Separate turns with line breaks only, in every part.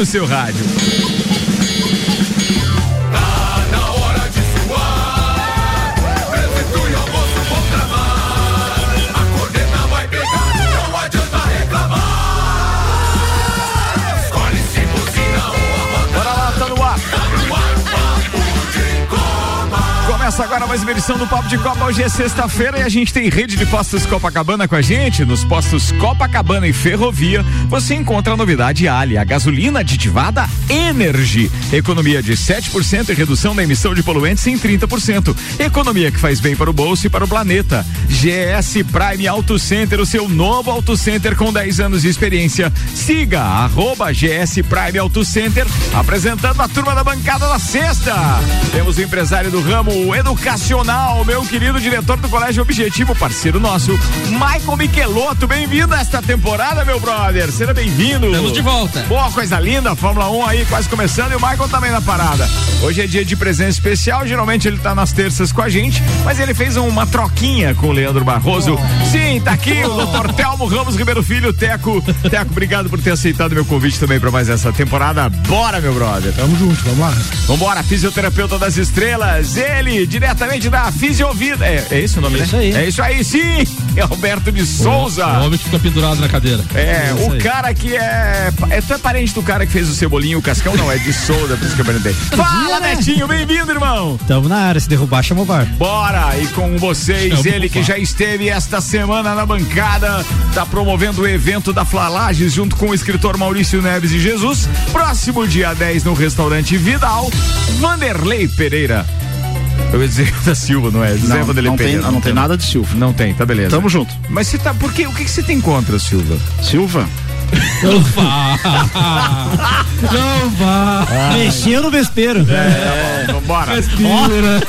no seu rádio. Começa agora mais uma edição do Papo de Copa. Hoje é sexta-feira e a gente tem rede de postos Copacabana com a gente. Nos postos Copacabana e Ferrovia, você encontra a novidade Ali, a gasolina aditivada Energy. Economia de 7% e redução da emissão de poluentes em 30%. Economia que faz bem para o bolso e para o planeta. GS Prime Auto Center, o seu novo Auto Center com 10 anos de experiência. Siga arroba GS Prime Auto Center, apresentando a turma da bancada da sexta. Temos o empresário do ramo educacional, meu querido diretor do Colégio Objetivo, parceiro nosso, Michael Michelotto. Bem-vindo a esta temporada, meu brother. Seja bem-vindo.
Estamos de volta.
Boa, coisa linda, Fórmula 1 aí quase começando e o Michael também na parada. Hoje é dia de presença especial, geralmente ele tá nas terças com a gente, mas ele fez uma troquinha com o Leandro Barroso. Sim, tá aqui o doutor Telmo Ramos Ribeiro Filho, Teco. Teco, obrigado por ter aceitado meu convite também para mais essa temporada. Bora, meu brother.
Tamo junto, vamos lá.
Vambora, fisioterapeuta das estrelas, ele, diretamente da Fisiovida. É, é esse o nome,
É
né?
isso aí.
É isso aí, sim! É Alberto de Souza.
O homem que fica pendurado na cadeira.
É,
isso
o
aí.
cara que é. é. Tu é parente do cara que fez o cebolinho e o cascão? Não, é de Souza, por isso que eu perguntei. Fala, Netinho, bem-vindo, irmão!
Tamo na área, se derrubar, chama o bar.
Bora! E com vocês,
Chama
ele que já esteve esta semana na bancada, tá promovendo o evento da Flalages junto com o escritor Maurício Neves e Jesus. Próximo dia 10 no restaurante Vidal, Vanderlei Pereira. Eu ia dizer da Silva, não é? José
Não,
Vanderlei
não tem,
Pereira.
não tem nada de Silva.
Não tem, tá beleza.
Tamo junto.
Mas você tá. Por quê? O que, que você tem contra, Silva?
Silva?
Não vá. Não vá.
Mexeu no vespeiro.
É, vambora.
Respira.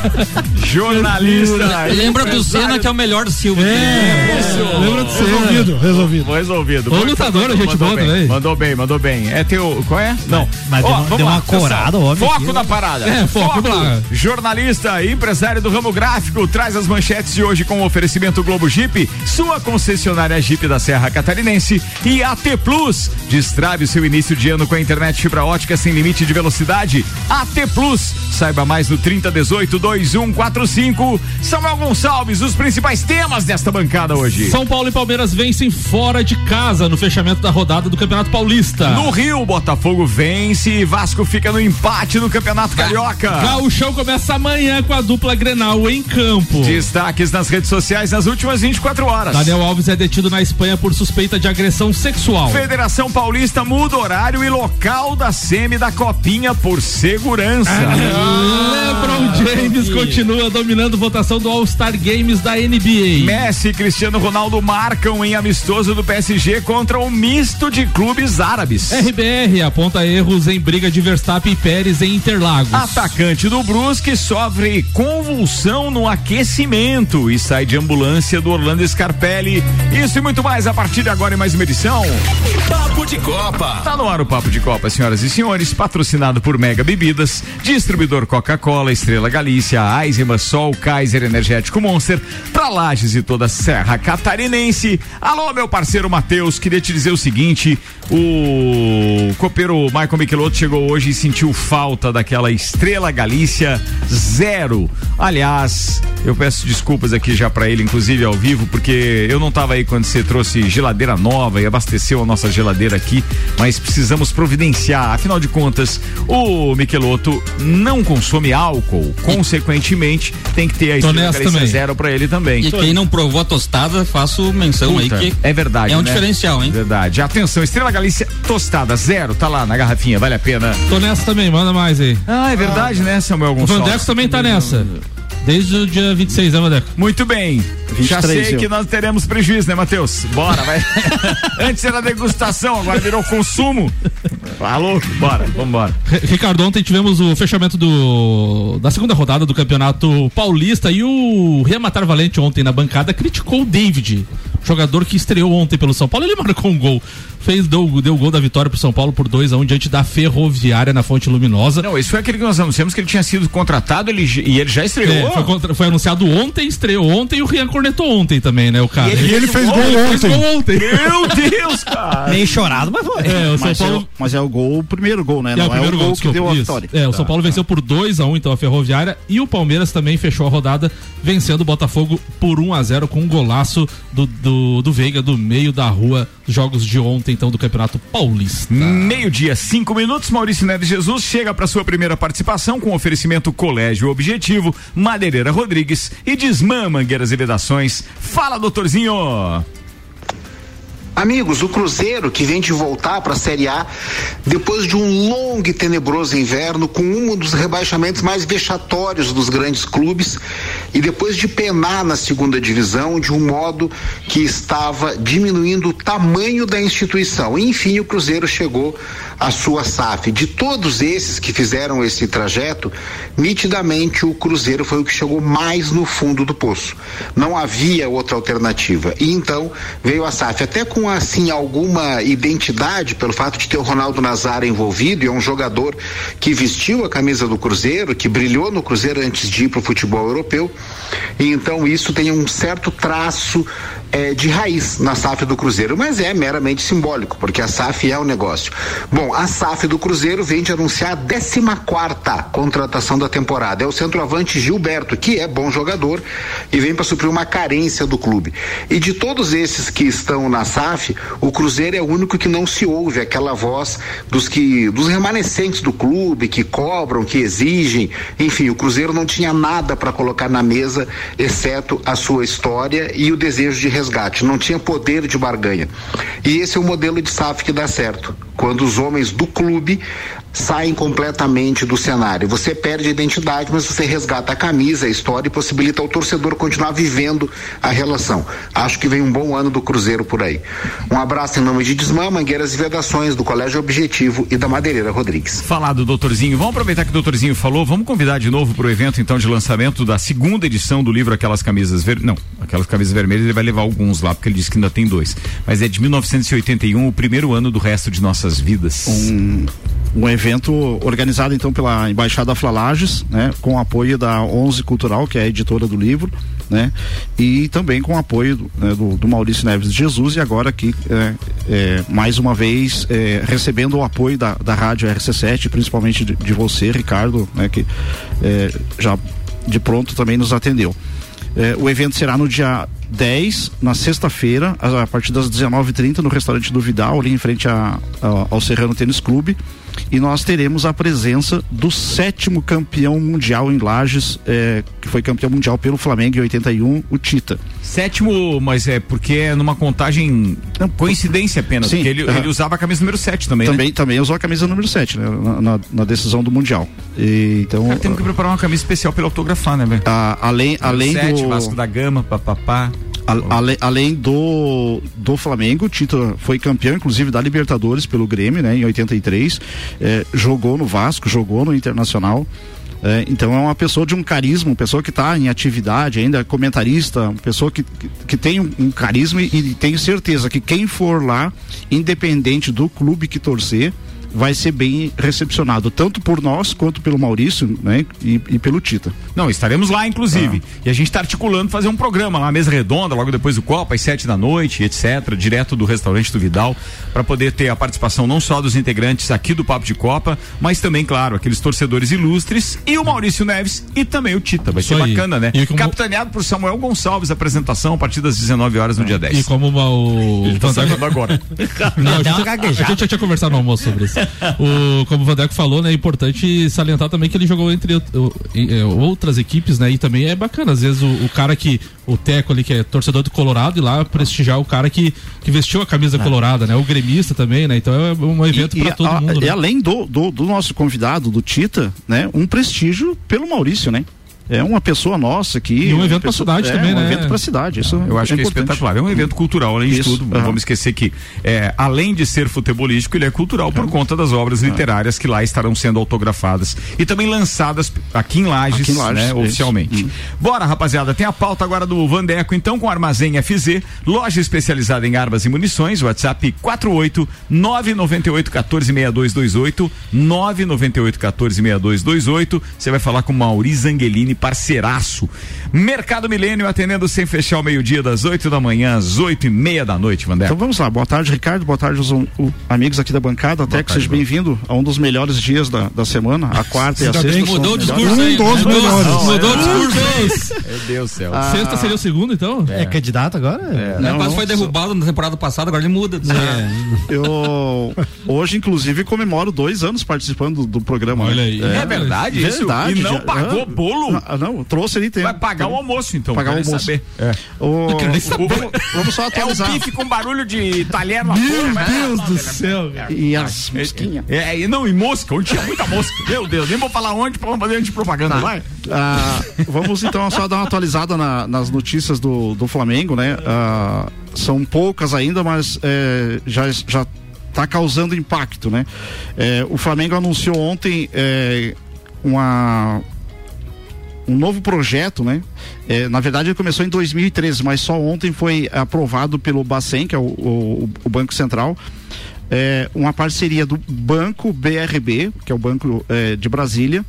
Jornalista.
Lembra do
empresário.
Senna que é o melhor do Silva.
Lembra do Senna.
Resolvido, resolvido.
Resolvido.
Ô,
Muito
lutador,
bom,
gente
mandou
boa
bem,
também.
Mandou bem, mandou bem. É teu. Qual é? Não.
mas deu uma-
vamos
deu
lá,
uma corada, homem,
Foco
aqui.
da parada.
É, foco, lá.
Jornalista e empresário do ramo gráfico traz as manchetes de hoje com o oferecimento Globo Jeep, sua concessionária Jeep da Serra Catarinense e AT Plus. Destrave o seu início de ano com a internet fibra ótica sem limite de velocidade. AT Plus. Saiba mais no 3018 2145. Samuel Gonçalves, os principais temas desta bancada hoje.
São Paulo e Palmeiras vencem fora de casa no fechamento da rodada do Campeonato Paulista.
No Rio, Botafogo vence e Vasco fica no empate no Campeonato Carioca.
Gauchão começa amanhã com a dupla Grenal em campo.
Destaques nas redes sociais nas últimas 24 horas.
Daniel Alves é detido na Espanha por suspeita de agressão sexual.
Federação Paulista muda horário e local da semi da Copinha por segurança.
LeBron James continua dominando votação do All-Star Games da NBA.
Messi e Cristiano Ronaldo marcam em amistoso do PSG contra o misto de clubes árabes.
RBR aponta erros em briga de Verstappen e Pérez em Interlagos.
Atacante do Brusque sofre convulsão no aquecimento e sai de ambulância do Orlando Scarpelli. Isso e muito mais a partir de agora em mais uma edição.
Papo de Copa.
Tá no ar o Papo de Copa, senhoras e senhores, patrocinado por Mega Bebidas, distribuidor Coca-Cola, Estrela Galícia, Eisenbahn, Sol, Kaiser Energético Monster, pra Lages e toda a Serra Catarinense. Alô, meu parceiro Matheus, queria te dizer o seguinte, o copeiro Michael Michelotto chegou hoje e sentiu falta daquela Estrela Galícia zero. Aliás, eu peço desculpas aqui já pra ele, inclusive ao vivo, porque eu não tava aí quando você trouxe geladeira nova e abasteceu a nossa geladeira aqui, mas precisamos providenciar. Afinal de contas, o Michelotto não consome álcool, consequentemente tem que ter a Galícia zero pra ele também.
E quem não provou a tostada, faço menção
Puta,
aí que
é verdade,
é um
né?
diferencial, hein?
Verdade. Atenção, Estrela Galícia tostada zero, tá lá na garrafinha, vale a pena.
Tô nessa também, manda mais aí.
Ah, é verdade, né, Samuel
O
Gonçalves?
Vandeco também tá nessa. Desde o dia 26, né, Vandeco?
Muito bem. Já
23
sei
eu.
que nós teremos prejuízo, né, Matheus? Bora, vai. Antes era degustação, agora virou consumo. Falou? Bora, vambora.
Ricardo, ontem tivemos o fechamento do, da segunda rodada do Campeonato Paulista e o Rematar Valente ontem na bancada criticou o David, jogador que estreou ontem pelo São Paulo. Ele marcou um gol. fez, deu, deu o gol da vitória pro São Paulo por 2 a 1 um, diante da Ferroviária na Fonte Luminosa.
Não, esse foi aquele que nós anunciamos que ele tinha sido contratado ele, e ele já estreou.
É, foi, contra, foi, anunciado ontem, estreou ontem e o Rian cornetou ontem também, né, o cara.
E ele, e ele fez, gol, gol ontem. Fez gol ontem.
Meu Deus, cara.
Meio chorado, mas foi.
É, o São mas, Paulo... é, mas é o gol, o primeiro gol, né? É, Não o primeiro é o gol, gol que deu a vitória.
É, o São tá, Paulo tá. venceu por 2 a 1 um, então a Ferroviária e o Palmeiras também fechou a rodada vencendo o Botafogo por 1 a 0 com um golaço do, do, do Veiga do meio da rua, jogos de ontem então do Campeonato Paulista.
Meio-dia, cinco minutos, Maurício Neves Jesus chega para sua primeira participação com oferecimento Colégio Objetivo, Madeireira Rodrigues e Desmã Mangueiras e Vedações. Fala, doutorzinho!
Amigos, o Cruzeiro que vem de voltar para a Série A depois de um longo e tenebroso inverno com um dos rebaixamentos mais vexatórios dos grandes clubes e depois de penar na segunda divisão de um modo que estava diminuindo o tamanho da instituição. Enfim, o Cruzeiro chegou à sua SAF. De todos esses que fizeram esse trajeto, nitidamente o Cruzeiro foi o que chegou mais no fundo do poço. Não havia outra alternativa. E então veio a SAF até com assim alguma identidade pelo fato de ter o Ronaldo Nazar envolvido e é um jogador que vestiu a camisa do Cruzeiro, que brilhou no Cruzeiro antes de ir para o futebol europeu. E então isso tem um certo traço é, de raiz na SAF do Cruzeiro, mas é meramente simbólico, porque a SAF é o um negócio. Bom, a SAF do Cruzeiro vem de anunciar a 14 quarta contratação da temporada. É o centroavante Gilberto, que é bom jogador e vem para suprir uma carência do clube. E de todos esses que estão na SAF, o Cruzeiro é o único que não se ouve aquela voz dos que dos remanescentes do clube que cobram, que exigem. Enfim, o Cruzeiro não tinha nada para colocar na mesa, exceto a sua história e o desejo de resgate, não tinha poder de barganha. E esse é o modelo de SAF que dá certo. Quando os homens do clube saem completamente do cenário. Você perde a identidade, mas você resgata a camisa, a história e possibilita ao torcedor continuar vivendo a relação. Acho que vem um bom ano do Cruzeiro por aí. Um abraço em nome de Desmã, Mangueiras e Vedações, do Colégio Objetivo e da Madeireira Rodrigues.
Falado, doutorzinho. Vamos aproveitar que o doutorzinho falou, vamos convidar de novo para o evento então de lançamento da segunda edição do livro Aquelas Camisas Vermelhas. Não, Aquelas Camisas Vermelhas ele vai levar alguns lá, porque ele disse que ainda tem dois. Mas é de 1981, o primeiro ano do resto de nossas vidas.
Um, um evento organizado então pela Embaixada Flalages, né, com apoio da Onze Cultural, que é a editora do livro, né, e também com apoio né, do, do, Maurício Neves de Jesus e agora aqui é, é, mais uma vez é, recebendo o apoio da, da rádio RC7, principalmente de, de você, Ricardo, né, que é, já de pronto também nos atendeu. É, o evento será no dia 10, na sexta-feira, a, a, partir das 19h30, no restaurante do Vidal, ali em frente a, a, ao Serrano Tênis Clube e nós teremos a presença do sétimo campeão mundial em Lages, é, que foi campeão mundial pelo Flamengo em 81, o Tita.
Sétimo, mas é porque é numa contagem coincidência apenas, Sim, porque ele, uh, ele, usava a camisa número 7 também.
Também,
né?
também usou a camisa número 7, né? Na, na, na decisão do Mundial. E, então. Cara,
temos que preparar uma camisa especial para autografar, né, velho?
além, além 7, do.
Vasco da Gama, papapá.
Ale, além do, do Flamengo, o Tito foi campeão, inclusive, da Libertadores pelo Grêmio, né, em 83. É, jogou no Vasco, jogou no Internacional. É, então é uma pessoa de um carisma, uma pessoa que está em atividade, ainda comentarista, uma pessoa que, que, que tem um, um carisma e, e tenho certeza que quem for lá, independente do clube que torcer, vai ser bem recepcionado, tanto por nós quanto pelo Maurício, né? E, e pelo Tita.
Não, estaremos lá, inclusive. Ah. E a gente está articulando fazer um programa lá, mesa redonda, logo depois do Copa, às sete da noite, etc., direto do restaurante do Vidal, para poder ter a participação não só dos integrantes aqui do Papo de Copa, mas também, claro, aqueles torcedores ilustres e o Maurício Neves e também o Tita. Vai Isso ser aí. bacana, né? como... Capitaneado por Samuel Gonçalves, apresentação a partir das 19 horas no dia 10.
E como o.
Ele tá saindo agora.
Não, a, gente, a gente já tinha conversado no almoço sobre isso o, como o Vandeco falou, né, é importante salientar também que ele jogou entre o, é, outras equipes, né, e também é bacana, às vezes o, o, cara que, o Teco ali, que é torcedor do Colorado, e lá prestigiar o cara que, que vestiu a camisa é. colorada, né, o gremista também, né, então é um evento para todo mundo.
E
né?
além do, do, do, nosso convidado, do Tita, né, um prestígio pelo Maurício, né. É uma pessoa nossa aqui.
E um evento pra
pessoa-
cidade
é,
também,
um
né?
evento pra cidade. Isso
Eu acho
é
que é
importante.
espetacular. É um evento cultural, além de
Isso,
tudo. Não vamos esquecer que, é, além de ser futebolístico, ele é cultural por conta das obras literárias que lá estarão sendo autografadas e também lançadas aqui em Lages,
Aqui em Lages,
né, oficialmente.
Hum.
Bora, rapaziada. Tem a pauta agora do Vandeco, então, com Armazém FZ, loja especializada em armas e munições, WhatsApp 48 998 14 6228 998 14 6228. Você vai falar com Mauri Zangelini, parceiraço. Mercado Milênio atendendo sem fechar o meio-dia, das 8 da manhã às 8 e meia da noite,
Então
Vandeco.
vamos lá, boa tarde, Ricardo, boa tarde aos um, o- amigos aqui da bancada, até que seja bem-vindo a um dos melhores dias da, da semana, a quarta e a sexta.
bem,
Mudou o discurso aí.
Um dos
Mudou-
melhores.
Mudou o discurso aí.
Meu Deus do céu.
Sexta seria o segundo, então?
É, candidato agora?
Né, Quase foi derrubado na temporada passada, agora ele muda.
Eu hoje, inclusive, comemoro dois anos participando do, do programa.
Olha
né?
aí.
É, verdade, isso?
Verdade,
E não
já-
pagou bolo?
Ah, não, trouxe ali tem.
Vai pagar
tem.
o almoço, então.
Pagar o almoço.
saber. É.
O-
quero nem saber.
o- vamos, vamos só
É o
atualizar.
pife com barulho de talher fora.
Meu
mas-
Deus do céu, cara.
E as mosquinhas.
É, e não, e mosca, onde tinha muita mosca. Meu Deus, nem vou falar onde pra não fazer antipropaganda, vai.
Ah, vamos então só dar uma atualizada na- nas notícias do, do Flamengo, né? Ah, são poucas ainda, mas é, já já está causando impacto, né? É, o Flamengo anunciou ontem é, uma um novo projeto, né? É, na verdade ele começou em 2013, mas só ontem foi aprovado pelo Bacen, que é o, o- o Banco Central, é, uma parceria do Banco BRB, que é o Banco é, de Brasília,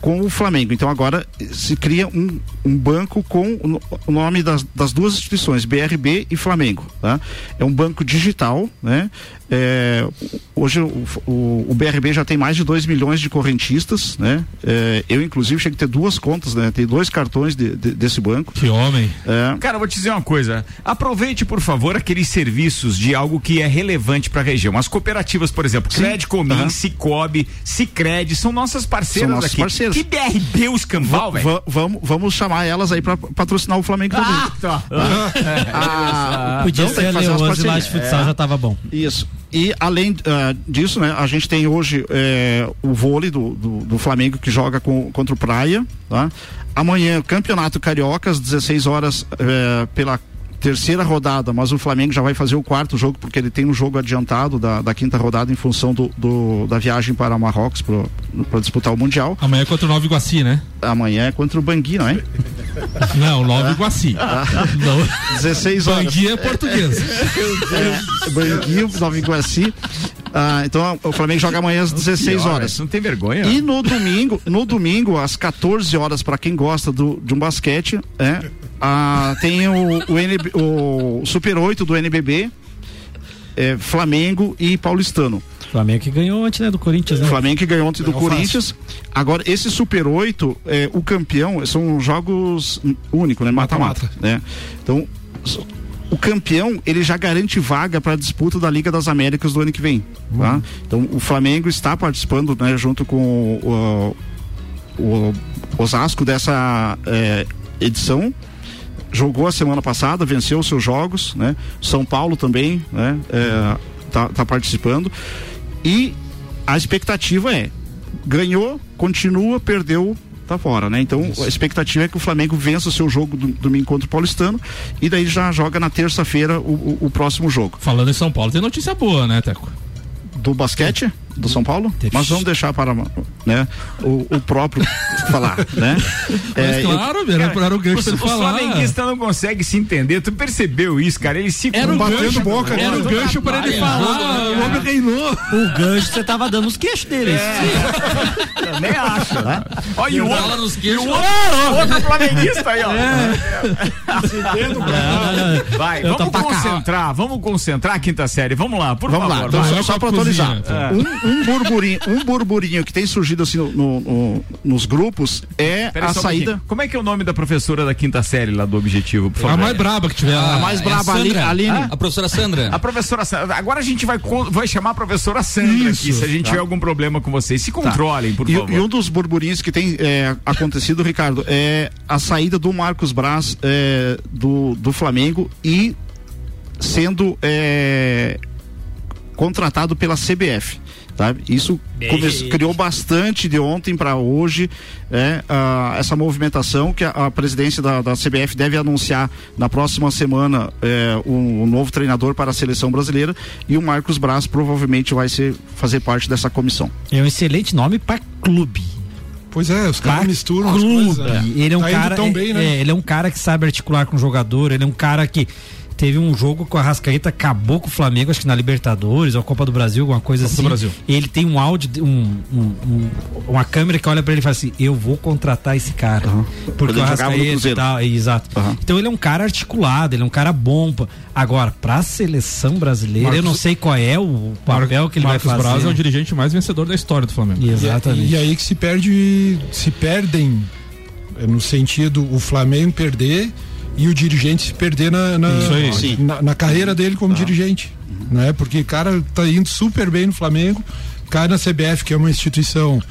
com o Flamengo. Então agora se cria um, um banco com o nome das, das duas instituições, BRB e Flamengo. Tá? É um banco digital, né? É, hoje o, o, o BRB já tem mais de 2 milhões de correntistas, né? É, eu, inclusive, cheguei a ter duas contas, né? Tem dois cartões de- de- desse banco.
Que homem.
É,
Cara, eu vou te dizer uma coisa. Aproveite, por favor, aqueles serviços de algo que é relevante para a região. As cooperativas, por exemplo,
Sim.
Cred Comim,
Aham.
Cicobi, Cicred, são nossas parceiras
São
aqui.
parceiros.
Que BRB os cambal, velho.
va- vamos, vamos chamar elas aí para patrocinar o Flamengo também.
Ah, tá.
Ah,
Podia
então
ser
que
ali
fazer
o
umas
11 lá de futsal, já tava bom.
Isso. E além ah, disso, né, a gente tem hoje eh, o vôlei do, do, do Flamengo que joga com, contra o Praia. Tá? Amanhã, Campeonato Carioca, às 16 horas, eh, pela terceira rodada, mas o Flamengo já vai fazer o quarto jogo, porque ele tem um jogo adiantado da, da quinta rodada em função do, do- da viagem para Marrocos para disputar o Mundial.
Amanhã é contra o Nova Iguaci, né?
Amanhã é contra o Bangui, não é?
Não, Nova Iguaci. Não.
16 horas.
Bangui é português.
É, Bangui, Nova Iguaci. Ah, então o Flamengo joga amanhã às 16
Pior,
horas.
Não tem vergonha?
E no domingo, no domingo, às 14 horas, para quem gosta do, de um basquete, é, ah, tem o, o, NB o Super 8 do NBB, é, Flamengo e Paulistano.
Flamengo que ganhou ontem, né? Do Corinthians, né?
Flamengo que ganhou ontem do Corinthians. Agora, esse Super 8, é, o campeão, são jogos únicos, né? Mata-mata. Né? Então, o campeão, ele já garante vaga para a disputa da Liga das Américas do ano que vem. Tá? Então, o Flamengo está participando, né, junto com o, o, o Osasco dessa é, edição. Jogou a semana passada, venceu os seus jogos, né? São Paulo também, né? É, tá, tá participando. E a expectativa é ganhou, continua, perdeu, tá fora, né? Então a expectativa é que o Flamengo vença o seu jogo do, domingo contra o Paulistano e daí já joga na terça-feira o, o- o próximo jogo.
Falando em São Paulo, tem notícia boa, né, Teco?
Do basquete do São Paulo, mas vamos deixar para né, o, o próprio falar, né?
Mas
É, eu-
claro, era, era o gancho
os
ele falar.
flamenguistas não conseguem se entender. Tu percebeu isso, cara? Eles se
Era o
batendo
gancho,
boca,
era
cara.
o gancho para ele falar. O homem reinou.
O gancho você tava dando os queixos deles.
Também acho, né? Olha, e o outro,
nos
e o outro, outro flamenguista aí, ó. Vai,
Eu tô
vamos concentrar, vamos concentrar a quinta série. Vamos lá, por
Vamos
favor.
lá, então,
vai.
vai.
só, só
pra
para atualizar.
cozinha,
Um, um burburinho, um burburinho que tem surgido assim no, no- no- nos grupos é
Pera
a
um
saída.
pouquinho. Como é que é o nome da professora da quinta série lá do Objetivo, por favor?
A mais braba que tiver lá.
A mais
É
braba, Ali-
Sandra.
Aline.
A professora Sandra.
A professora Sandra. Agora a gente vai, vai chamar a professora Sandra aqui, se a gente tiver algum problema com vocês. Se controlem, por
E,
favor.
e um dos burburinhos que tem é, acontecido, Ricardo, é a saída do Marcos Braz é, do, do Flamengo e sendo é, contratado pela CBF. Sabe? Isso come- criou bastante de ontem para hoje é, essa movimentação que a, a presidência da, da CBF deve anunciar na próxima semana é, um, um novo treinador para a seleção brasileira e o Marcos Braz provavelmente vai ser, fazer parte dessa comissão.
É um excelente nome para clube.
Pois é, os caras misturam as
clube.
coisas. né?
Ele é um
Tá
cara.
tão bem, né?
é, ele é um cara que sabe articular com o jogador. Ele é um cara que teve um jogo com a Rascaeta, acabou com o Flamengo, acho que na Libertadores ou Copa do Brasil, alguma coisa
Copa do
assim.
Brasil.
Ele tem um áudio, um, um- um- uma câmera que olha pra ele e fala assim: Eu vou contratar esse cara. Porque
Quando
o
ele jogava no
Rascaeta e
Cruzeiro.
tal. Exato.
Aham.
Então ele é um cara articulado, ele é um cara bom. Agora, pra seleção brasileira, eu
Marcos-
não sei qual é o papel que ele
Marcos
vai fazer.
Braz é o dirigente mais vencedor da história do Flamengo.
Exatamente.
E aí que se perde, se perdem eh, no sentido o Flamengo perder e o dirigente se perder na, na,
Isso aí.
Sim.
na, na carreira dele como dirigente, né? Porque o cara tá indo super bem no Flamengo, cai na CBF que é uma instituição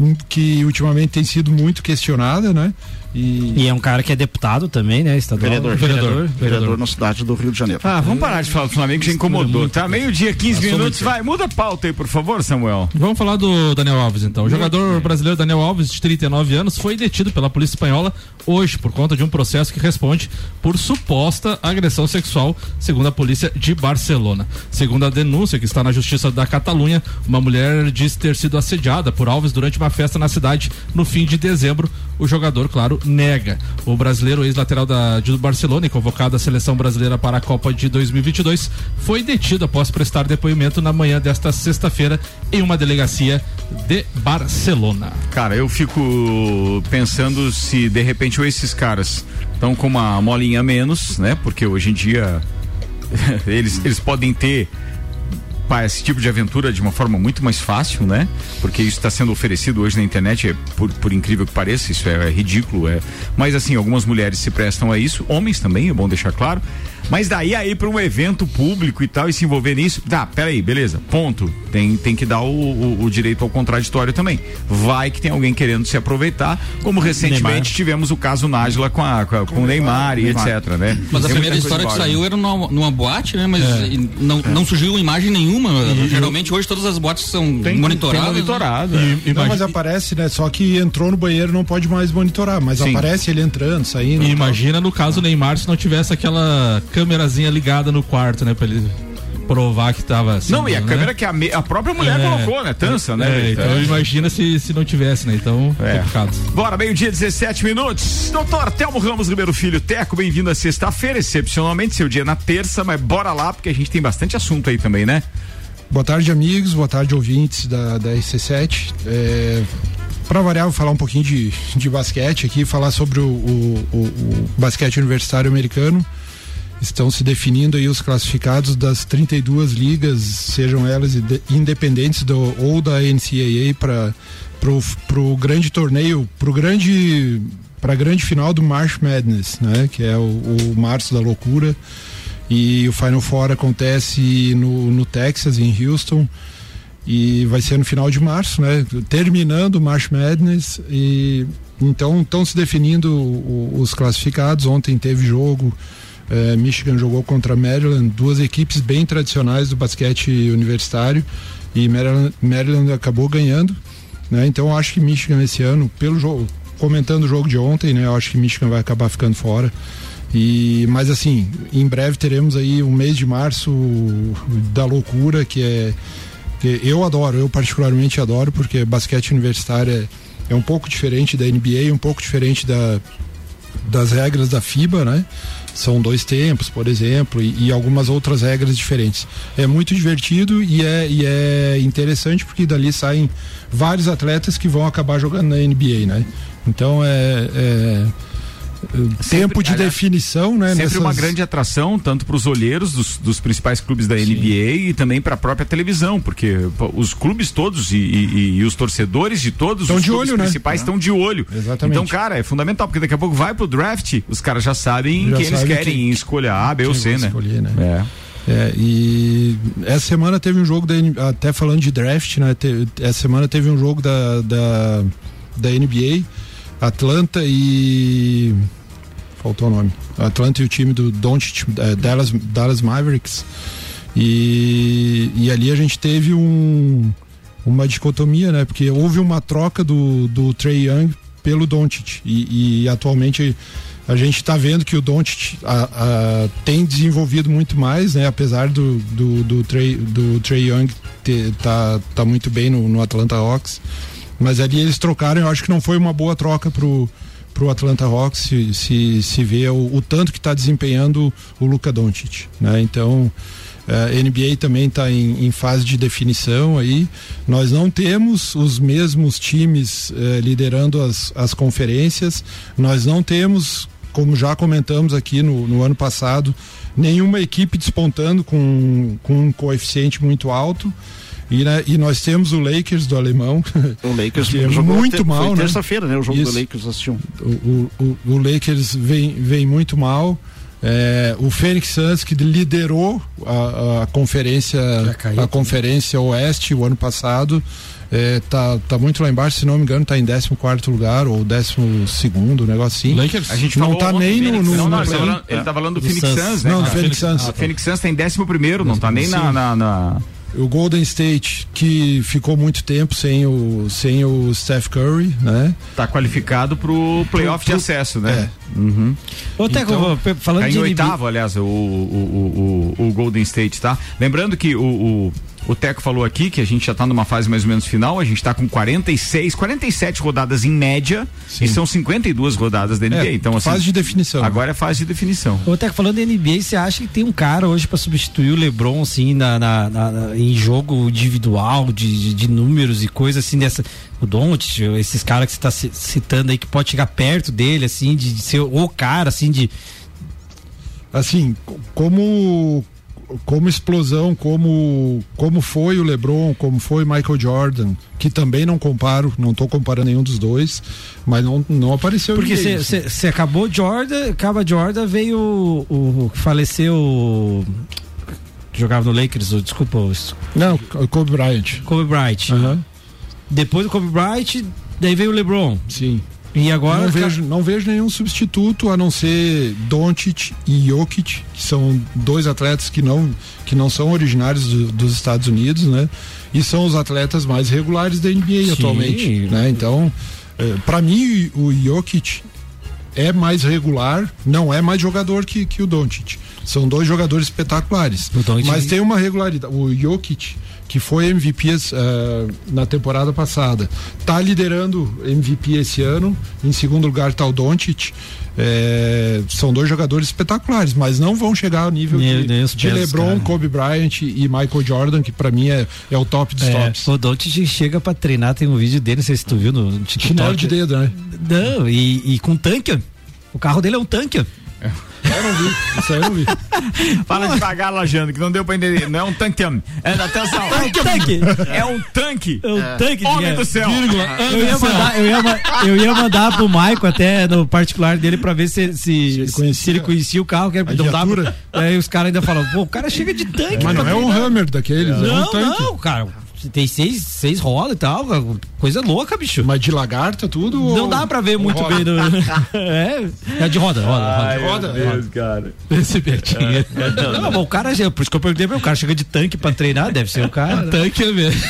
hum, que ultimamente tem sido muito questionada, né? E,
E é um cara que é deputado também, né? Estadual.
Vereador.
Vereador.
Vereador na cidade do Rio de Janeiro.
Ah, vamos parar de falar do Flamengo que já incomodou, tá? Meio-dia, 15 minutos. Vai, muda a pauta aí, por favor, Samuel.
Vamos falar do Daniel Alves então. O jogador brasileiro Daniel Alves, de 39 anos, foi detido pela polícia espanhola hoje por conta de um processo que responde por suposta agressão sexual, segundo a polícia de Barcelona. Segundo a denúncia que está na justiça da Catalunha, uma mulher diz ter sido assediada por Alves durante uma festa na cidade no fim de dezembro. O jogador, claro, nega. O brasileiro ex-lateral da do Barcelona e convocado à seleção brasileira para a Copa de 2022 foi detido após prestar depoimento na manhã desta sexta-feira em uma delegacia de Barcelona.
Cara, eu fico pensando se de repente esses caras estão com uma molinha menos, né? Porque hoje em dia eles, eles podem ter esse tipo de aventura de uma forma muito mais fácil, né? Porque isso está sendo oferecido hoje na internet, é, por, por incrível que pareça, isso é, ridículo, é. Mas assim, algumas mulheres se prestam a isso, homens também, é bom deixar claro. Mas daí aí para um evento público e tal e se envolver nisso, tá, peraí, beleza, ponto. Tem, tem que dar o, o- o direito ao contraditório também. Vai que tem alguém querendo se aproveitar, como recentemente
Neymar.
tivemos o caso Nájila com, a, com, com o Neymar e
Neymar.
etc, né?
Mas a
Tem
primeira história que saiu era numa, numa boate, né? Mas e não, não surgiu imagem nenhuma. Geralmente hoje todas as boates são
Tem,
monitoradas.
Tem
né?
monitorado.
E,
não, mas aparece, né? Só que entrou no banheiro não pode mais monitorar, mas
Sim.
aparece ele entrando, saindo.
e
e tal.
imagina no caso do Neymar se não tivesse aquela câmerazinha ligada no quarto, né? Pra ele provar que tava.
Não, e a
né?
câmera que a, me- a própria mulher
É.
colocou, né? Tança, né?
É, então imagina se, se não tivesse, né? Então,
É.
complicado.
Bora, meio-dia, 17 minutos. Doutor Telmo Ramos Ribeiro Filho, Teco, bem-vindo à sexta-feira. Excepcionalmente, seu dia na terça, mas bora lá, porque a gente tem bastante assunto aí também, né?
Boa tarde, amigos. Boa tarde, ouvintes da, da RC7. É, para variar, vou falar um pouquinho de, de basquete aqui, falar sobre o, o- o- o basquete universitário americano. Estão se definindo aí os classificados das 32 ligas, sejam elas inde- independentes do, ou da NCAA para pro grande torneio, pro grande para a grande final do March Madness, né? Que é o, o março da loucura. E o Final Four acontece no, no Texas, em Houston. E vai ser no final de março, né? Terminando o March Madness. E então estão se definindo os classificados. Ontem teve jogo. Eh, Michigan jogou contra Maryland, duas equipes bem tradicionais do basquete universitário. E Maryland, Maryland acabou ganhando. Né? Então acho que Michigan esse ano, pelo jogo, comentando o jogo de ontem, né? Eu acho que Michigan vai acabar ficando fora. E, mas assim, em breve teremos aí um mês de março da loucura, que é. Que eu adoro, eu particularmente adoro, porque basquete universitário é, é um pouco diferente da NBA, um pouco diferente da, das regras da FIBA, né? São dois tempos, por exemplo, e, e algumas outras regras diferentes. É muito divertido e é, e é interessante porque dali saem vários atletas que vão acabar jogando na NBA, né? Então é, é, tempo de
aliás,
definição, né?
Sempre uma
nessas-
grande atração, tanto para os olheiros dos, dos principais clubes da NBA e também para a própria televisão, porque os clubes todos e, e- e os torcedores de todos
Tão
os
de
clubes
olho, né?
principais estão de olho.
Exatamente.
Então, cara, é fundamental, porque daqui a pouco vai pro draft, os caras já sabem
Já
quem eles
sabem
querem
quem-
escolher A, B ou C, né?
escolher, né?
É.
É, e essa semana teve um jogo da até falando de draft, né? te- essa semana teve um jogo da, da, da NBA, Atlanta e faltou o nome. Atlanta e o time do Doncic, eh, Dallas, Dallas Mavericks. E, e ali a gente teve um uma dicotomia, né? Porque houve uma troca do, do Trey Young pelo Doncic e, e atualmente a gente está vendo que o Doncic tem desenvolvido muito mais, né? Apesar do, do, do, Trey, do Trey Young ter, tá, tá muito bem no, no Atlanta Hawks. Mas ali eles trocaram, eu acho que não foi uma boa troca pro, pro Atlanta Hawks se, se, se vê o, o tanto que está desempenhando o Luka Doncic, né? Então, a uh, NBA também está em, em, fase de definição aí. Nós não temos os mesmos times uh, liderando as, as conferências. Nós não temos, como já comentamos aqui no, no ano passado, nenhuma equipe despontando com, com um coeficiente muito alto. E, né, e nós temos o Lakers do alemão.
O Lakers
que é muito
ter,
mal,
foi
né?
terça-feira, né? O jogo Isso. do Lakers assistiu.
O, o, o, Lakers vem, vem muito mal. É, o Phoenix Suns que liderou a, a conferência a conferência Oeste o ano passado é, tá, tá muito lá embaixo, se não me engano, tá em 14 lugar ou 12 segundo, um negócio assim.
Lakers?
A gente não tá nem no, no,
não, não,
no
ele, tá falando, ele tá falando do, do Phoenix Suns, Suns né?
Não, do Phoenix Suns.
A Phoenix Suns tá em 11 primeiro, não tá nem na, na, na
o Golden State que ficou muito tempo sem o sem o Steph Curry, né?
Tá qualificado pro playoff pro, pro, de acesso, né?
É. Uhum. Ô, Teco, então, falando
tá em
de
oitavo, aliás, o, o, o, o, Golden State, tá? Lembrando que o, o Teco falou aqui que a gente já está numa fase mais ou menos final, a gente está com 46, 47 rodadas em média Sim. e são 52 rodadas da NBA. É, então, assim,
fase de definição.
Agora é fase de definição.
Ô, Teco, falando da NBA, você acha que tem um cara hoje para substituir o LeBron, assim, na, na, na, em jogo individual, de, de, de números e coisas assim dessa. O Don't, esses caras que você está citando aí, que pode chegar perto dele, assim, de, de ser o cara, assim, de.
Assim, como como explosão, como, como foi o LeBron, como foi Michael Jordan, que também não comparo, não estou comparando nenhum dos dois, mas não, não apareceu
Porque você acabou Jordan, acaba Jordan, veio o, o faleceu jogava no Lakers, desculpa.
Não, Kobe Bryant.
Kobe Bryant. Uhum. Depois do Kobe Bryant, daí veio o LeBron.
Sim.
E agora
não vejo, não vejo nenhum substituto a não ser Doncic e Jokic, que são dois atletas que não que não são originários do, dos Estados Unidos, né? E são os atletas mais regulares da NBA Sim. atualmente, né? Então, é, para mim o Jokic é mais regular, não é mais jogador que, que o Doncic. São dois jogadores espetaculares. Mas tem uma regularidade. O Jokic que foi MVP uh, eh, na temporada passada, está liderando MVP esse ano. Em segundo lugar está o Doncic. É, são dois jogadores espetaculares, mas não vão chegar ao nível de, de LeBron, cara. Kobe Bryant e Michael Jordan, que para mim é, é o top dos é, tops.
O Doncic chega para treinar, tem um vídeo dele, não sei se tu viu no,
TikTok. de dedo, né?
Não, e, e com tanque. O carro dele é um tanque.
É. Eu não vi, isso aí eu não vi.
Fala devagar, Lajando, que não deu pra entender. Não é um tanque, é, atenção. É um tanque. É um tanque.
É um tanque.
Homem do céu.
Eu ia, mandar, eu, ia, eu ia mandar pro Maico até no particular dele pra ver se, se, se, ele, se ele conhecia o carro. Que era, não dava, aí os caras ainda falavam, pô, o cara chega de tanque.
Mas não é um Hammer daqueles, é um tanque.
Não, cara tem seis, seis rodas e tal, coisa louca, bicho.
Mas de lagarta tudo?
Não ou... dá pra ver muito bem. Do... é, é de roda, roda,
Ai,
roda.
roda, Deus, cara.
Esse Betinho. É, não, não, o cara, por isso que eu perguntei, o cara chega de tanque pra treinar, deve ser o cara.
tanque é mesmo.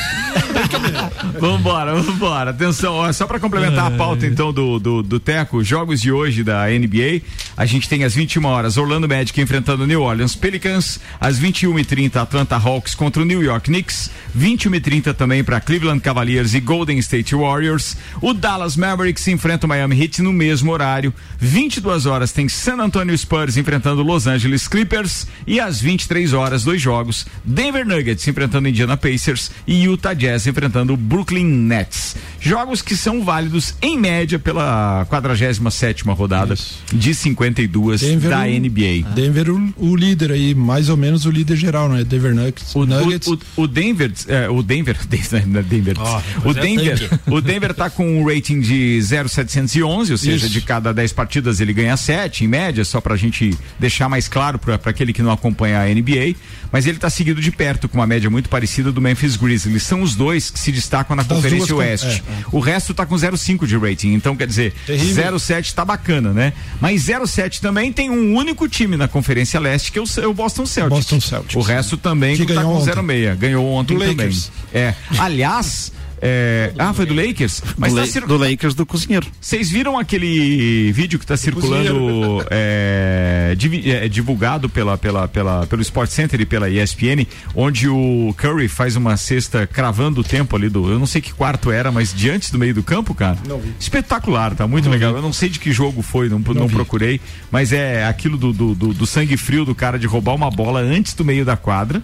vambora, vambora. Atenção, ó, só pra complementar a pauta então do, do, do Teco, jogos de hoje da NBA, a gente tem às 21 horas Orlando Magic enfrentando New Orleans Pelicans, às 21h30 Atlanta Hawks contra o New York Knicks, 21 30 também para Cleveland Cavaliers e Golden State Warriors. O Dallas Mavericks enfrenta o Miami Heat no mesmo horário. 22 horas tem San Antonio Spurs enfrentando Los Angeles Clippers e às 23 horas dois jogos: Denver Nuggets enfrentando Indiana Pacers e Utah Jazz enfrentando o Brooklyn Nets. Jogos que são válidos em média pela 47 rodada Isso. de 52 Denver, da NBA.
Denver o, o, líder aí, mais ou menos o líder geral, não é? Denver Nuggets.
O, Nuggets. O, o Denver, é, o Denver, Denver. Oh, o Denver, é o Denver tá com um rating de 0,711, ou seja, Isso. de cada 10 partidas ele ganha 7 em média, só pra gente deixar mais claro para aquele que não acompanha a NBA, mas ele tá seguido de perto com uma média muito parecida do Memphis Grizzlies. São os dois que se destacam na
Das
Conferência
com-
Oeste.
é.
O resto tá com 0,5 de rating. Então, quer dizer,
Terrível.
0,7 tá bacana, né? Mas 0,7 também tem um único time na Conferência Leste, que é o, é Boston Celtics.
Boston Celtics.
O resto também
Que
tá com
ontem.
0,6. Ganhou ontem também. É. Aliás. é, Ah, foi do Lakers? Mas
do,
tá cir-
do Lakers do cozinheiro.
vocês viram aquele vídeo que está circulando, é, divi- é, divulgado pela, pela, pela, pelo Sport Center e pela ESPN, onde o Curry faz uma cesta cravando o tempo ali do. Eu não sei que quarto era, mas de antes do meio do campo, cara.
Não vi.
Espetacular, tá muito legal. Eu não sei de que jogo foi, não, não,
vi.
procurei, mas é aquilo do, do, do- do sangue frio do cara de roubar uma bola antes do meio da quadra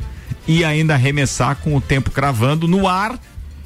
e ainda arremessar com o tempo cravando no ar.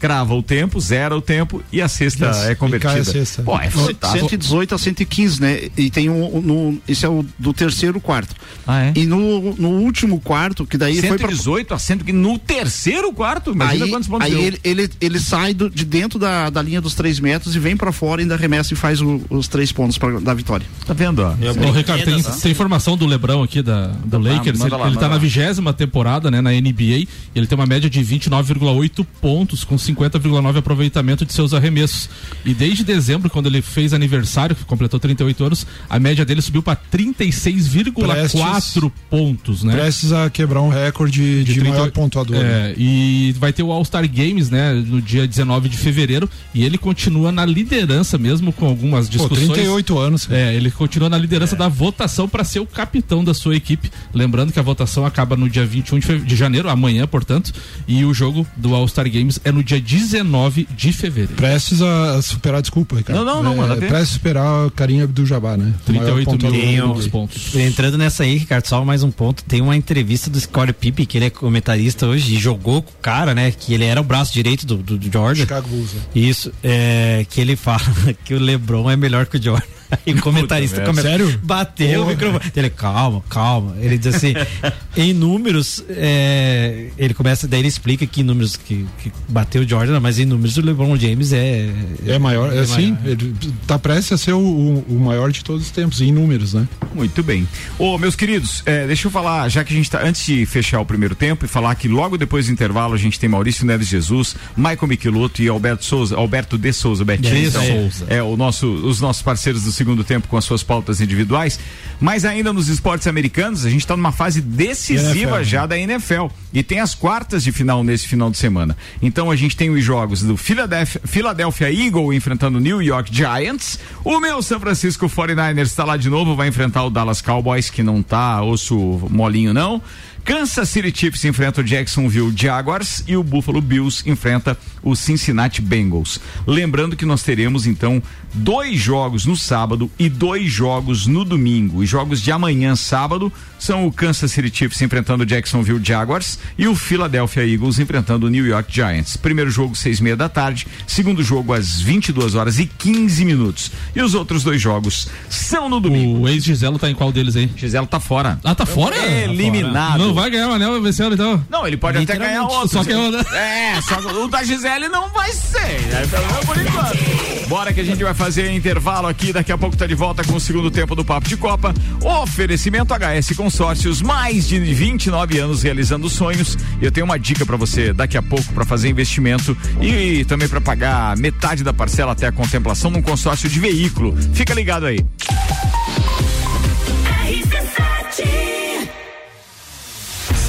Crava o tempo, zera o tempo e a cesta
Yes,
é
e
convertida.
cai a cesta.
Pô, é fantástico.
118 a 115, né? E tem um, no, esse é o do terceiro quarto.
Ah, é?
E no, no último quarto, que daí foi pra
118 a 100, que no terceiro quarto, imagina
Aí,
quantos pontos
aí
deu.
ele, ele, ele sai do- de dentro da, da linha dos três metros e vem pra fora, ainda arremessa e faz o- os três pontos pra, da vitória.
Tá vendo, ó?
Ô, Ricardo, tem, tem informação do Lebrão aqui da, do Lakers.
manda
ele,
lá,
ele tá
manda
na
lá.
vigésima temporada, né, na NBA. E ele tem uma média de 29,8 pontos, com 50,9 aproveitamento de seus arremessos. E desde dezembro, quando ele fez aniversário, que completou 38 anos, a média dele subiu para 36,4 pontos, né?
Prestes a quebrar um recorde de,
30
maior pontuador. né?
É, e vai ter o All-Star Games, né, no dia 19 de fevereiro, e ele continua na liderança mesmo com algumas
Pô,
discussões.
38 anos. cara.
É, ele continua na liderança da votação para ser o capitão da sua equipe. Lembrando que a votação acaba no dia 21 de, de janeiro, amanhã, portanto, e o jogo do All-Star Games é no dia 19 de fevereiro.
Prestes a superar, desculpa, Ricardo.
Não, não, não,
é,
manda ver.
Prestes a superar o Carinha do Jabá, né? O maior
38
pontuador
mil pontos.
Entrando nessa aí, Ricardo, só mais um ponto. Tem uma entrevista do Scottie Pippen, que ele é comentarista hoje, e jogou com o cara, né? Que ele era o braço direito do, do, do Jordan.
Chicago Bulls. né?
Isso, é, que ele fala que o LeBron é melhor que o Jordan. E o comentarista
merda.
começa,
Sério?
bateu o
Porra.
microfone. Ele, calma, calma. Ele diz assim, em números, é, ele começa, daí ele explica que em números que, que bateu o Jordan, mas em números o LeBron James é.
É maior, é, sim,
maior.
ele tá prestes a ser o, o- o maior de todos os tempos, em números, né?
Muito bem. Ô, meus queridos, é, deixa eu falar, já que a gente tá, antes de fechar o primeiro tempo e falar que logo depois do intervalo a gente tem Maurício Neves Jesus, Michael Michelotto e Alberto Souza, Alberto de Souza, Betinho.
De
então,
Souza.
É, o nosso, os nossos parceiros do segundo tempo com as suas pautas individuais. Mas ainda nos esportes americanos, a gente está numa fase decisiva
NFL,
já da NFL. E tem as quartas de final nesse final de semana. Então a gente tem os jogos do Philadelphia, Philadelphia Eagle enfrentando o New York Giants. O meu São Francisco 49ers está lá de novo, vai enfrentar o Dallas Cowboys, que não tá osso molinho, não. Kansas City Chiefs enfrenta o Jacksonville Jaguars e o Buffalo Bills enfrenta o Cincinnati Bengals. Lembrando que nós teremos então dois jogos no sábado e dois jogos no domingo. Os jogos de amanhã, sábado, são o Kansas City Chiefs enfrentando o Jacksonville Jaguars e o Philadelphia Eagles enfrentando o New York Giants. Primeiro jogo, seis e meia da tarde. Segundo jogo, às 22 horas e 15 minutos. E os outros dois jogos são no domingo.
O ex-Giselo tá em qual deles aí?
Giselo tá fora.
Ah, tá fora?
Eliminado.
Não vai ganhar o anel esse ano, então.
Não, ele pode até ganhar outro.
Só que eu, né?
É, só o da Gisele não vai ser, né? Pelo menos por enquanto. Bora que a gente vai fazer intervalo aqui, daqui a pouco tá de volta com o segundo tempo do Papo de Copa. Oferecimento HS Consórcios, mais de 29 anos realizando sonhos. E eu tenho uma dica pra você daqui a pouco para fazer investimento e também para pagar metade da parcela até a contemplação num consórcio de veículo. Fica ligado aí.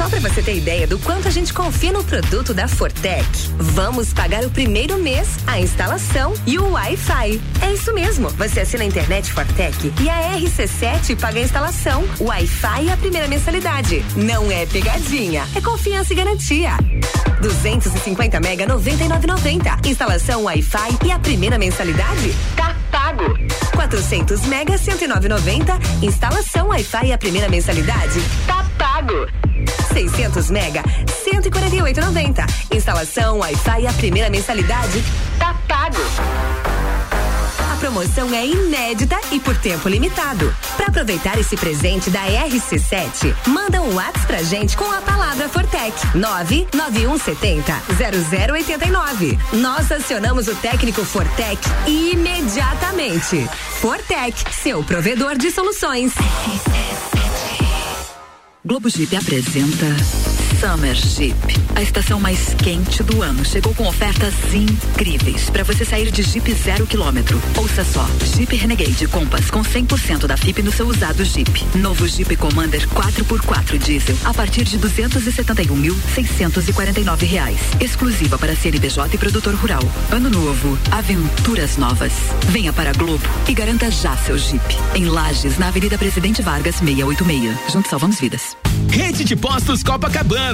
Só para você ter ideia do quanto a gente confia no produto da Fortec, vamos pagar o primeiro mês, a instalação e o Wi-Fi. É isso mesmo. Você assina a internet Fortec e a RC7 paga a instalação, o Wi-Fi e a primeira mensalidade. Não é pegadinha, é confiança e garantia. 250 mega 99,90. Instalação Wi-Fi e a primeira mensalidade tá pago. 400 mega 109,90. Instalação Wi-Fi e a primeira mensalidade tá pago. 600 mega 148,90. Instalação Wi-Fi e a primeira mensalidade tá pago. A promoção é inédita e por tempo limitado. Para aproveitar esse presente da RC7, manda um WhatsApp pra gente com a palavra Fortec 99170 0089. Nós acionamos o técnico Fortec imediatamente. Fortec, seu provedor de soluções.
Globo Jeep apresenta Summer Jeep. A estação mais quente do ano chegou com ofertas incríveis para você sair de Jeep zero quilômetro. Ouça só, Jeep Renegade Compass com 100% da FIP no seu usado Jeep. Novo Jeep Commander 4x4 diesel a partir de 271.649 reais. Exclusiva para CNPJ e produtor rural. Ano novo, aventuras novas. Venha para Globo e garanta já seu Jeep. Em Lages, na Avenida Presidente Vargas 686. Juntos salvamos vidas.
Rede de Postos Copacabana.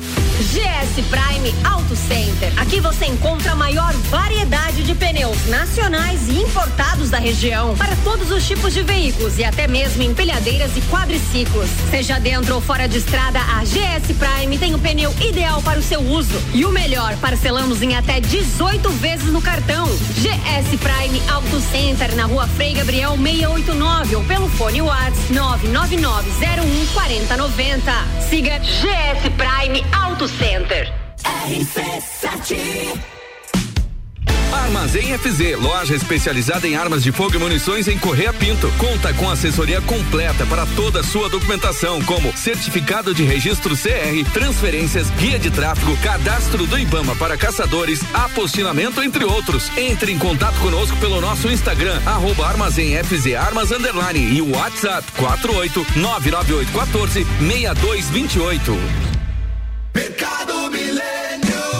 GS Prime Auto Center. Aqui você encontra a maior variedade de pneus nacionais e importados da região para todos os tipos de veículos e até mesmo empilhadeiras e quadriciclos. Seja dentro ou fora de estrada, a GS Prime tem o pneu ideal para o seu uso. E o melhor, parcelamos em até 18 vezes no cartão. GS Prime Auto Center na rua Frei Gabriel 689 ou pelo fone WhatsApp 99901 4090. Siga GS Prime Auto Center.
RC7 Armazém FZ, loja especializada em armas de fogo e munições em Correia Pinto. Conta com assessoria completa para toda a sua documentação, como certificado de registro CR, transferências, guia de tráfego, cadastro do IBAMA para caçadores, apostilamento, entre outros. Entre em contato conosco pelo nosso Instagram, arroba Armazém FZ Armas Underline e o WhatsApp 48 99814 6228.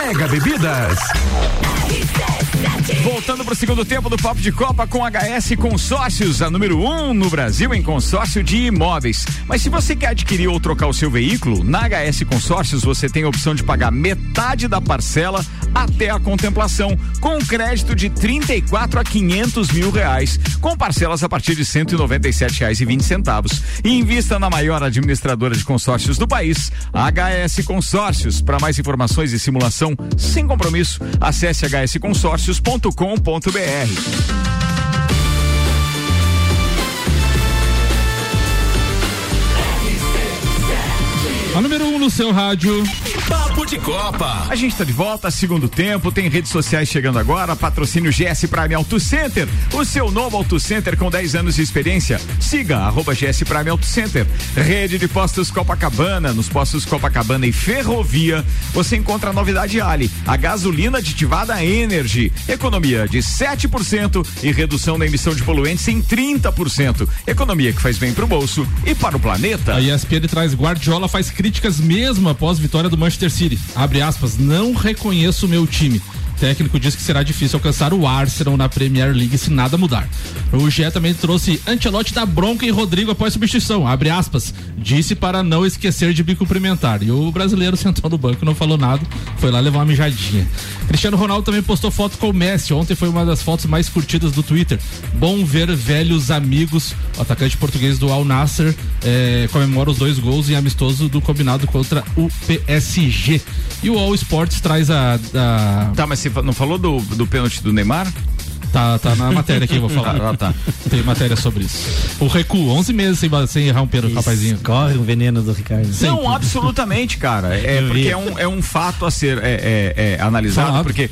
Bebidas.
Voltando para o segundo tempo do Papo de Copa com HS Consórcios, a número um no Brasil em consórcio de imóveis. Mas se você quer adquirir ou trocar o seu veículo, na HS Consórcios você tem a opção de pagar metade da parcela até a contemplação, com um crédito de 34 a 500 mil reais, com parcelas a partir de 197 reais e 20 centavos. E invista na maior administradora de consórcios do país, HS Consórcios. Para mais informações e simulação sem compromisso, acesse hsconsórcios.com.br.
A número 1 um no seu rádio.
Papo de Copa.
A gente está de volta, segundo tempo, tem redes sociais chegando agora, patrocínio GS Prime Auto Center, o seu novo Auto Center com 10 anos de experiência. Siga arroba GS Prime Auto Center. Rede de postos Copacabana, nos postos Copacabana e Ferrovia, você encontra a novidade Ali, a gasolina aditivada Energy, economia de 7% e redução na emissão de poluentes em 30%. Economia que faz bem para o bolso e para o planeta.
A ESPN traz Guardiola faz críticas mesmo após vitória do Manchester City. Abre aspas, não reconheço o meu time. Técnico diz que será difícil alcançar o Arsenal na Premier League se nada mudar. O GE também trouxe Ancelotti da bronca em Rodrigo após substituição. Abre aspas, disse para não esquecer de me cumprimentar. E o brasileiro sentou no banco, não falou nada, foi lá levar uma mijadinha. Cristiano Ronaldo também postou foto com o Messi. Ontem foi uma das fotos mais curtidas do Twitter. Bom ver velhos amigos. O atacante português do Al Nasser eh, comemora os dois gols em amistoso do combinado contra o PSG. E o All Sports traz a. a...
Tá, mas você não falou do, do pênalti do Neymar?
Tá, tá na matéria aqui, eu vou falar.
Ah, tá.
Tem matéria sobre isso. O recuo, 11 meses sem, sem errar um pênalti, rapazinho.
Corre o veneno do Ricardo.
Não, absolutamente, cara. É porque é um, é um fato a ser é, é, é, analisado, porque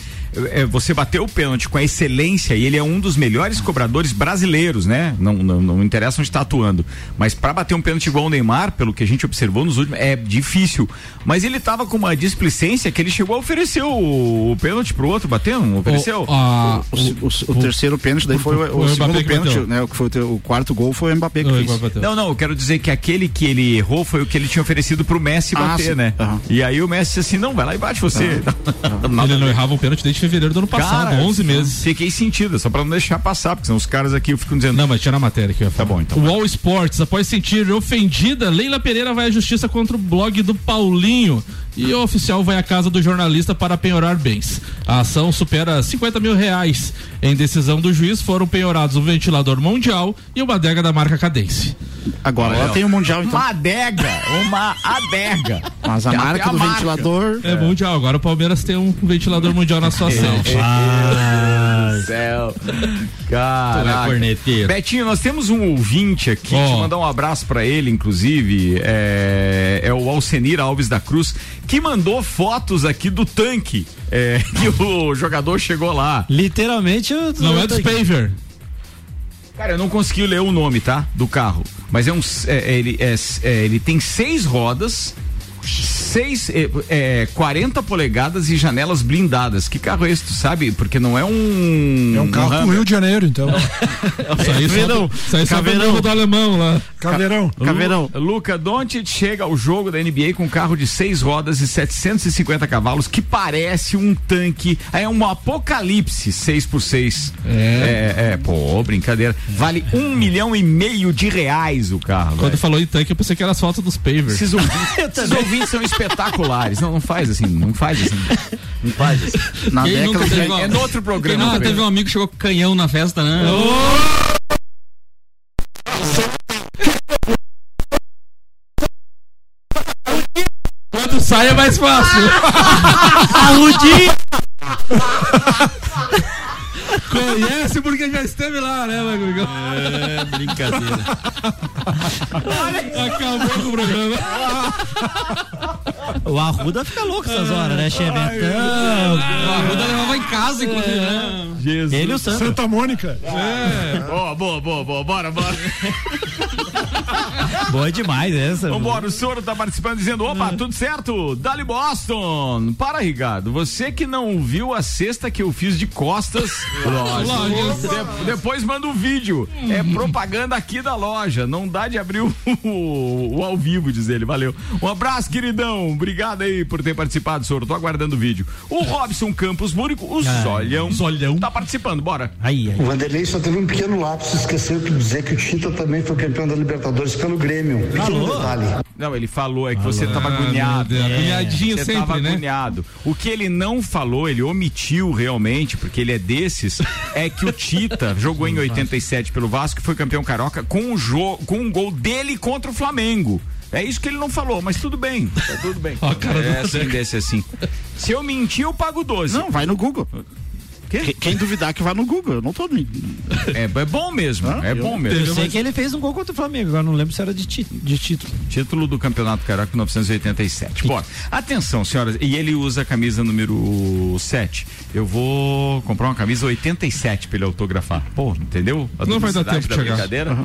você bateu o pênalti com a excelência e ele é um dos melhores cobradores brasileiros, né? Não, não, não interessa onde está atuando. Mas para bater um pênalti igual o Neymar, pelo que a gente observou nos últimos, é difícil. Mas ele tava com uma displicência que ele chegou a oferecer o, o pênalti pro outro, bateu? Não ofereceu?
O, a-
O, o- o terceiro pênalti daí foi o, o
o
segundo pênalti, né? O, que foi o, quarto gol foi o Mbappé que
o
fez.
Não, não, eu quero dizer que aquele que ele errou foi o que ele tinha oferecido pro Messi
Ah,
bater,
sim.
né?
Aham.
E aí o Messi disse assim: não, vai lá e bate você. Nada
Ele não errava um pênalti desde fevereiro do ano passado,
Cara,
11 meses.
Fiquei sentido, só pra não deixar passar, porque senão os caras aqui ficam dizendo.
Não, mas tinha na matéria falar.
Tá bom, então.
O Wall Sports, após sentir ofendida, Leila Pereira vai à justiça contra o blog do Paulinho. E o oficial vai à casa do jornalista para penhorar bens. A ação supera 50 mil reais. Em decisão do juiz, foram penhorados um ventilador mundial e uma adega da marca Cadence.
Agora ela tem o Mundial, então.
Uma adega, uma adega.
Mas a marca
a
do
marca.
ventilador.
É, mundial. Agora o Palmeiras tem um ventilador mundial na sua sede.
Céu.
É
Caraca.
corneteiro.
Betinho, nós temos um ouvinte aqui, deixa eu mandar um abraço pra ele, inclusive, é, é o Alcenir Alves da Cruz, que mandou fotos aqui do tanque, é, que o jogador chegou lá.
Literalmente, eu,
Não
eu
é
tô
do
aqui.
Spaver.
Cara, eu não consegui ler o nome, tá? Do carro. Mas é um. é, ele, é, é, ele tem seis rodas, seis. É, é, 40 polegadas e janelas blindadas. Que carro é esse, tu sabe? Porque não é um.
É um carro pro
Hammer.
Rio de Janeiro, então.
Isso aí
Caveirão.
só, isso
Caveirão.
do, do alemão lá.
Caveirão.
Caveirão.
Lu- Luca Doncic chega ao jogo da NBA com um carro de seis rodas e 750 cavalos que parece um tanque. É um apocalipse 6 por 6 é. é, pô, brincadeira. Vale um milhão e meio de reais o carro.
Quando
velho.
falou em tanque, eu pensei que era as fotos dos pavers.
Esses ouvintes, são espetaculares. Não, não faz assim, não faz assim. Não faz assim.
Na
Quem nunca
década de
teve uma-
É no outro
Quem
programa.
nunca
também.
teve um amigo que chegou com canhão na festa, né?
Quando sai é mais fácil.
Arrudinho!
Conhece porque já esteve lá, né, Magugão?
É, brincadeira.
Acabou com o programa.
O Arruda fica louco essas horas, né, Cheventão?
O Arruda levava em casa, inclusive, né?
Jesus.
Ele e o Sandro.
Santa Mônica.
Boa, boa, boa, boa. Bora, bora.
Boa demais essa.
Vambora, o Soro tá participando dizendo: opa, tudo certo? Dali Boston. Para, Ricardo. Você que não viu a cesta que eu fiz de costas.
Lógico.
De- depois manda um vídeo. É propaganda aqui da loja. Não dá de abrir o, o- o ao vivo, diz ele. Valeu. Um abraço, queridão. Obrigado aí por ter participado, Soro. Tô aguardando o vídeo. O Robson Campos Búrico, o Zolhão.
Zolhão.
Tá participando, bora.
Aí, aí.
O Vanderlei só teve um pequeno lapso, esqueceu de dizer que o Tita também foi campeão da Libertadores pelo Grêmio. Pequeno detalhe.
Não, ele falou, é que você tava
Ah,
agoniado.
Deus, agoniadinho
você
sempre,
tava
né?
agoniado. O que ele não falou, ele omitiu realmente, porque ele é desses, é que o Tita jogou em 87 pelo Vasco e foi campeão carioca com um, jo com um gol dele contra o Flamengo. É isso que ele não falou, mas tudo bem. Tá tudo bem.
Ó, a cara
é
do
assim, desse assim. Se eu mentir, eu pago 12.
Não, vai no Google. Quem, quem duvidar que vai no Google, eu não tô nem.
É, é bom mesmo,
Ah,
é
eu-
bom mesmo.
Eu sei que ele fez um gol contra o Flamengo, agora não lembro se era de, ti- de título.
Título do Campeonato Carioca 1987. Bora. Atenção, senhoras. E ele usa a camisa número 7. Eu vou comprar uma camisa 87 pra ele autografar. Pô, entendeu? A
Não vai dar tempo de
da
chegar.
brincadeira.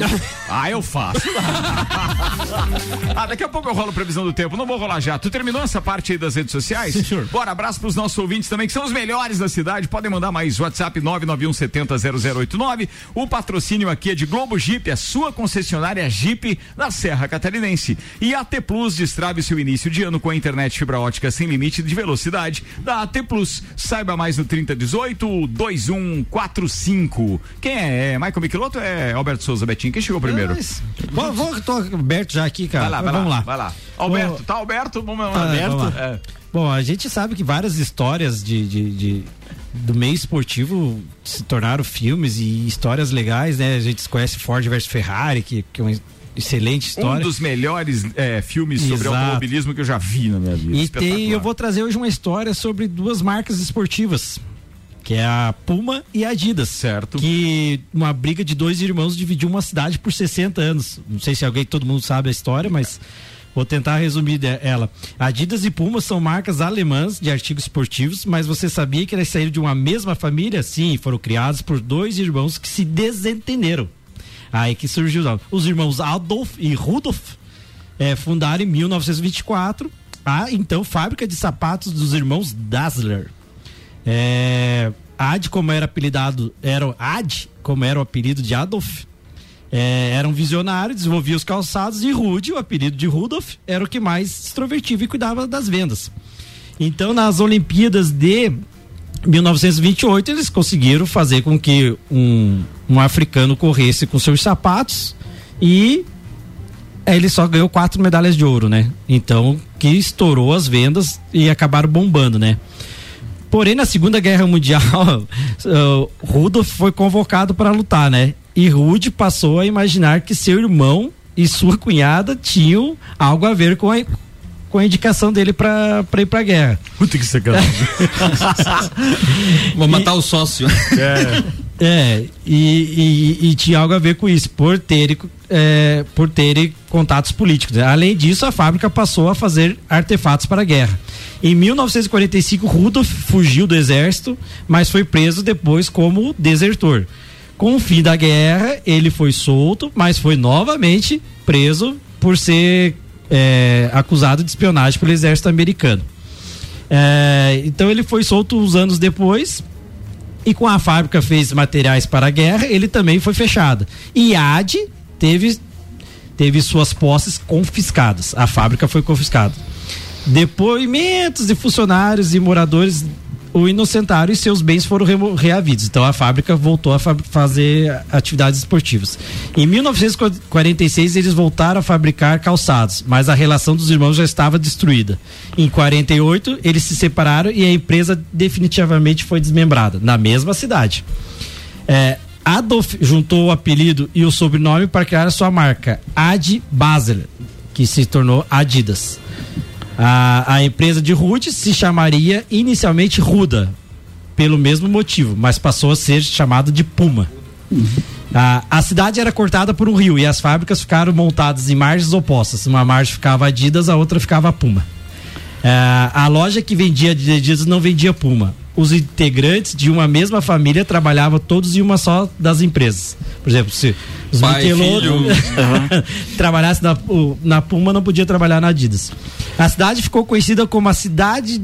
ah, eu faço. ah, daqui a pouco eu rolo previsão do tempo. Não vou rolar já. Tu terminou essa parte aí das redes sociais?
Sim, senhor.
Bora, abraço pros nossos ouvintes também, que são os melhores da cidade. Podem mandar mais WhatsApp 991700089. O patrocínio aqui é de Globo Jeep, a sua concessionária Jeep da Serra Catarinense. E a AT Plus destrave seu início de ano com a internet fibra ótica sem limite de velocidade da AT Plus. Saiba mais no 3018 2145. Quem é? É Michael Michelotto ou é Alberto Souza Betinho? Quem chegou primeiro?
Vou, vou, tô aberto já aqui, cara.
Vai lá, vai
Vamos
lá,
lá.
vai lá. Alberto, tá Alberto? Vamos
Ah,
Alberto.
vamos lá.
É.
Bom, a gente sabe que várias histórias de, de- de- do meio esportivo se tornaram filmes e histórias legais, né? A gente conhece Ford versus Ferrari, que, que é uma excelente
Um
história.
dos melhores é, filmes sobre
Exato.
automobilismo que eu já vi na minha vida.
E tem, eu vou trazer hoje uma história sobre duas marcas esportivas. que é a Puma e a Adidas.
Certo.
Que uma briga de dois irmãos dividiu uma cidade por 60 anos. Não sei se alguém, todo mundo sabe a história, mas vou tentar resumir ela. Adidas e Puma são marcas alemãs de artigos esportivos, mas você sabia que elas saíram de uma mesma família? Sim, foram criados por dois irmãos que se desentenderam. Aí que surgiu. Os irmãos Adolf e Rudolf eh, fundaram em 1924 a então fábrica de sapatos dos irmãos Dassler. É, Ad, como era apelidado, era Ad, como era o apelido de Adolf, é, era um visionário, desenvolvia os calçados e Rude, o apelido de Rudolf, era o que mais extrovertivo e cuidava das vendas. Então, nas Olimpíadas de 1928, eles conseguiram fazer com que um, um africano corresse com seus sapatos e é, ele só ganhou quatro medalhas de ouro, né? Então, que estourou as vendas e acabaram bombando, né? Porém, na Segunda Guerra Mundial, Rudolf foi convocado para lutar, né? E Rude passou a imaginar que seu irmão e sua cunhada tinham algo a ver com a, com a indicação dele para ir para a guerra.
Puta que sacanagem.
Vou matar o sócio.
É, e, e- e tinha algo a ver com isso, por terem é, por terem contatos políticos. Além disso, a fábrica passou a fazer artefatos para a guerra. Em 1945, Rudolf fugiu do exército, mas foi preso depois como desertor. Com o fim da guerra, ele foi solto, mas foi novamente preso por ser é, acusado de espionagem pelo exército americano. É, então ele foi solto uns anos depois e com a fábrica fez materiais para a guerra, ele também foi fechado. E AD teve, teve suas posses confiscadas. A fábrica foi confiscada. Depoimentos de funcionários e moradores o inocentaram e seus bens foram reavidos. Então a fábrica voltou a fa- fazer atividades esportivas. Em 1946 eles voltaram a fabricar calçados, mas a relação dos irmãos já estava destruída. Em 48 eles se separaram e a empresa definitivamente foi desmembrada na mesma cidade. É, Adolf juntou o apelido e o sobrenome para criar sua marca, Ad Basel, que se tornou Adidas. A, a empresa de Rude se chamaria inicialmente Ruda, pelo mesmo motivo, mas passou a ser chamada de Puma. A, a cidade era cortada por um rio e as fábricas ficaram montadas em margens opostas. Uma margem ficava Adidas, a outra ficava Puma. É, a loja que vendia Adidas não vendia Puma. Os integrantes de uma mesma família trabalhavam todos em uma só das empresas. Por exemplo, se os Michelotto trabalhasse na, na Puma, não podia trabalhar na Adidas. A cidade ficou conhecida como a cidade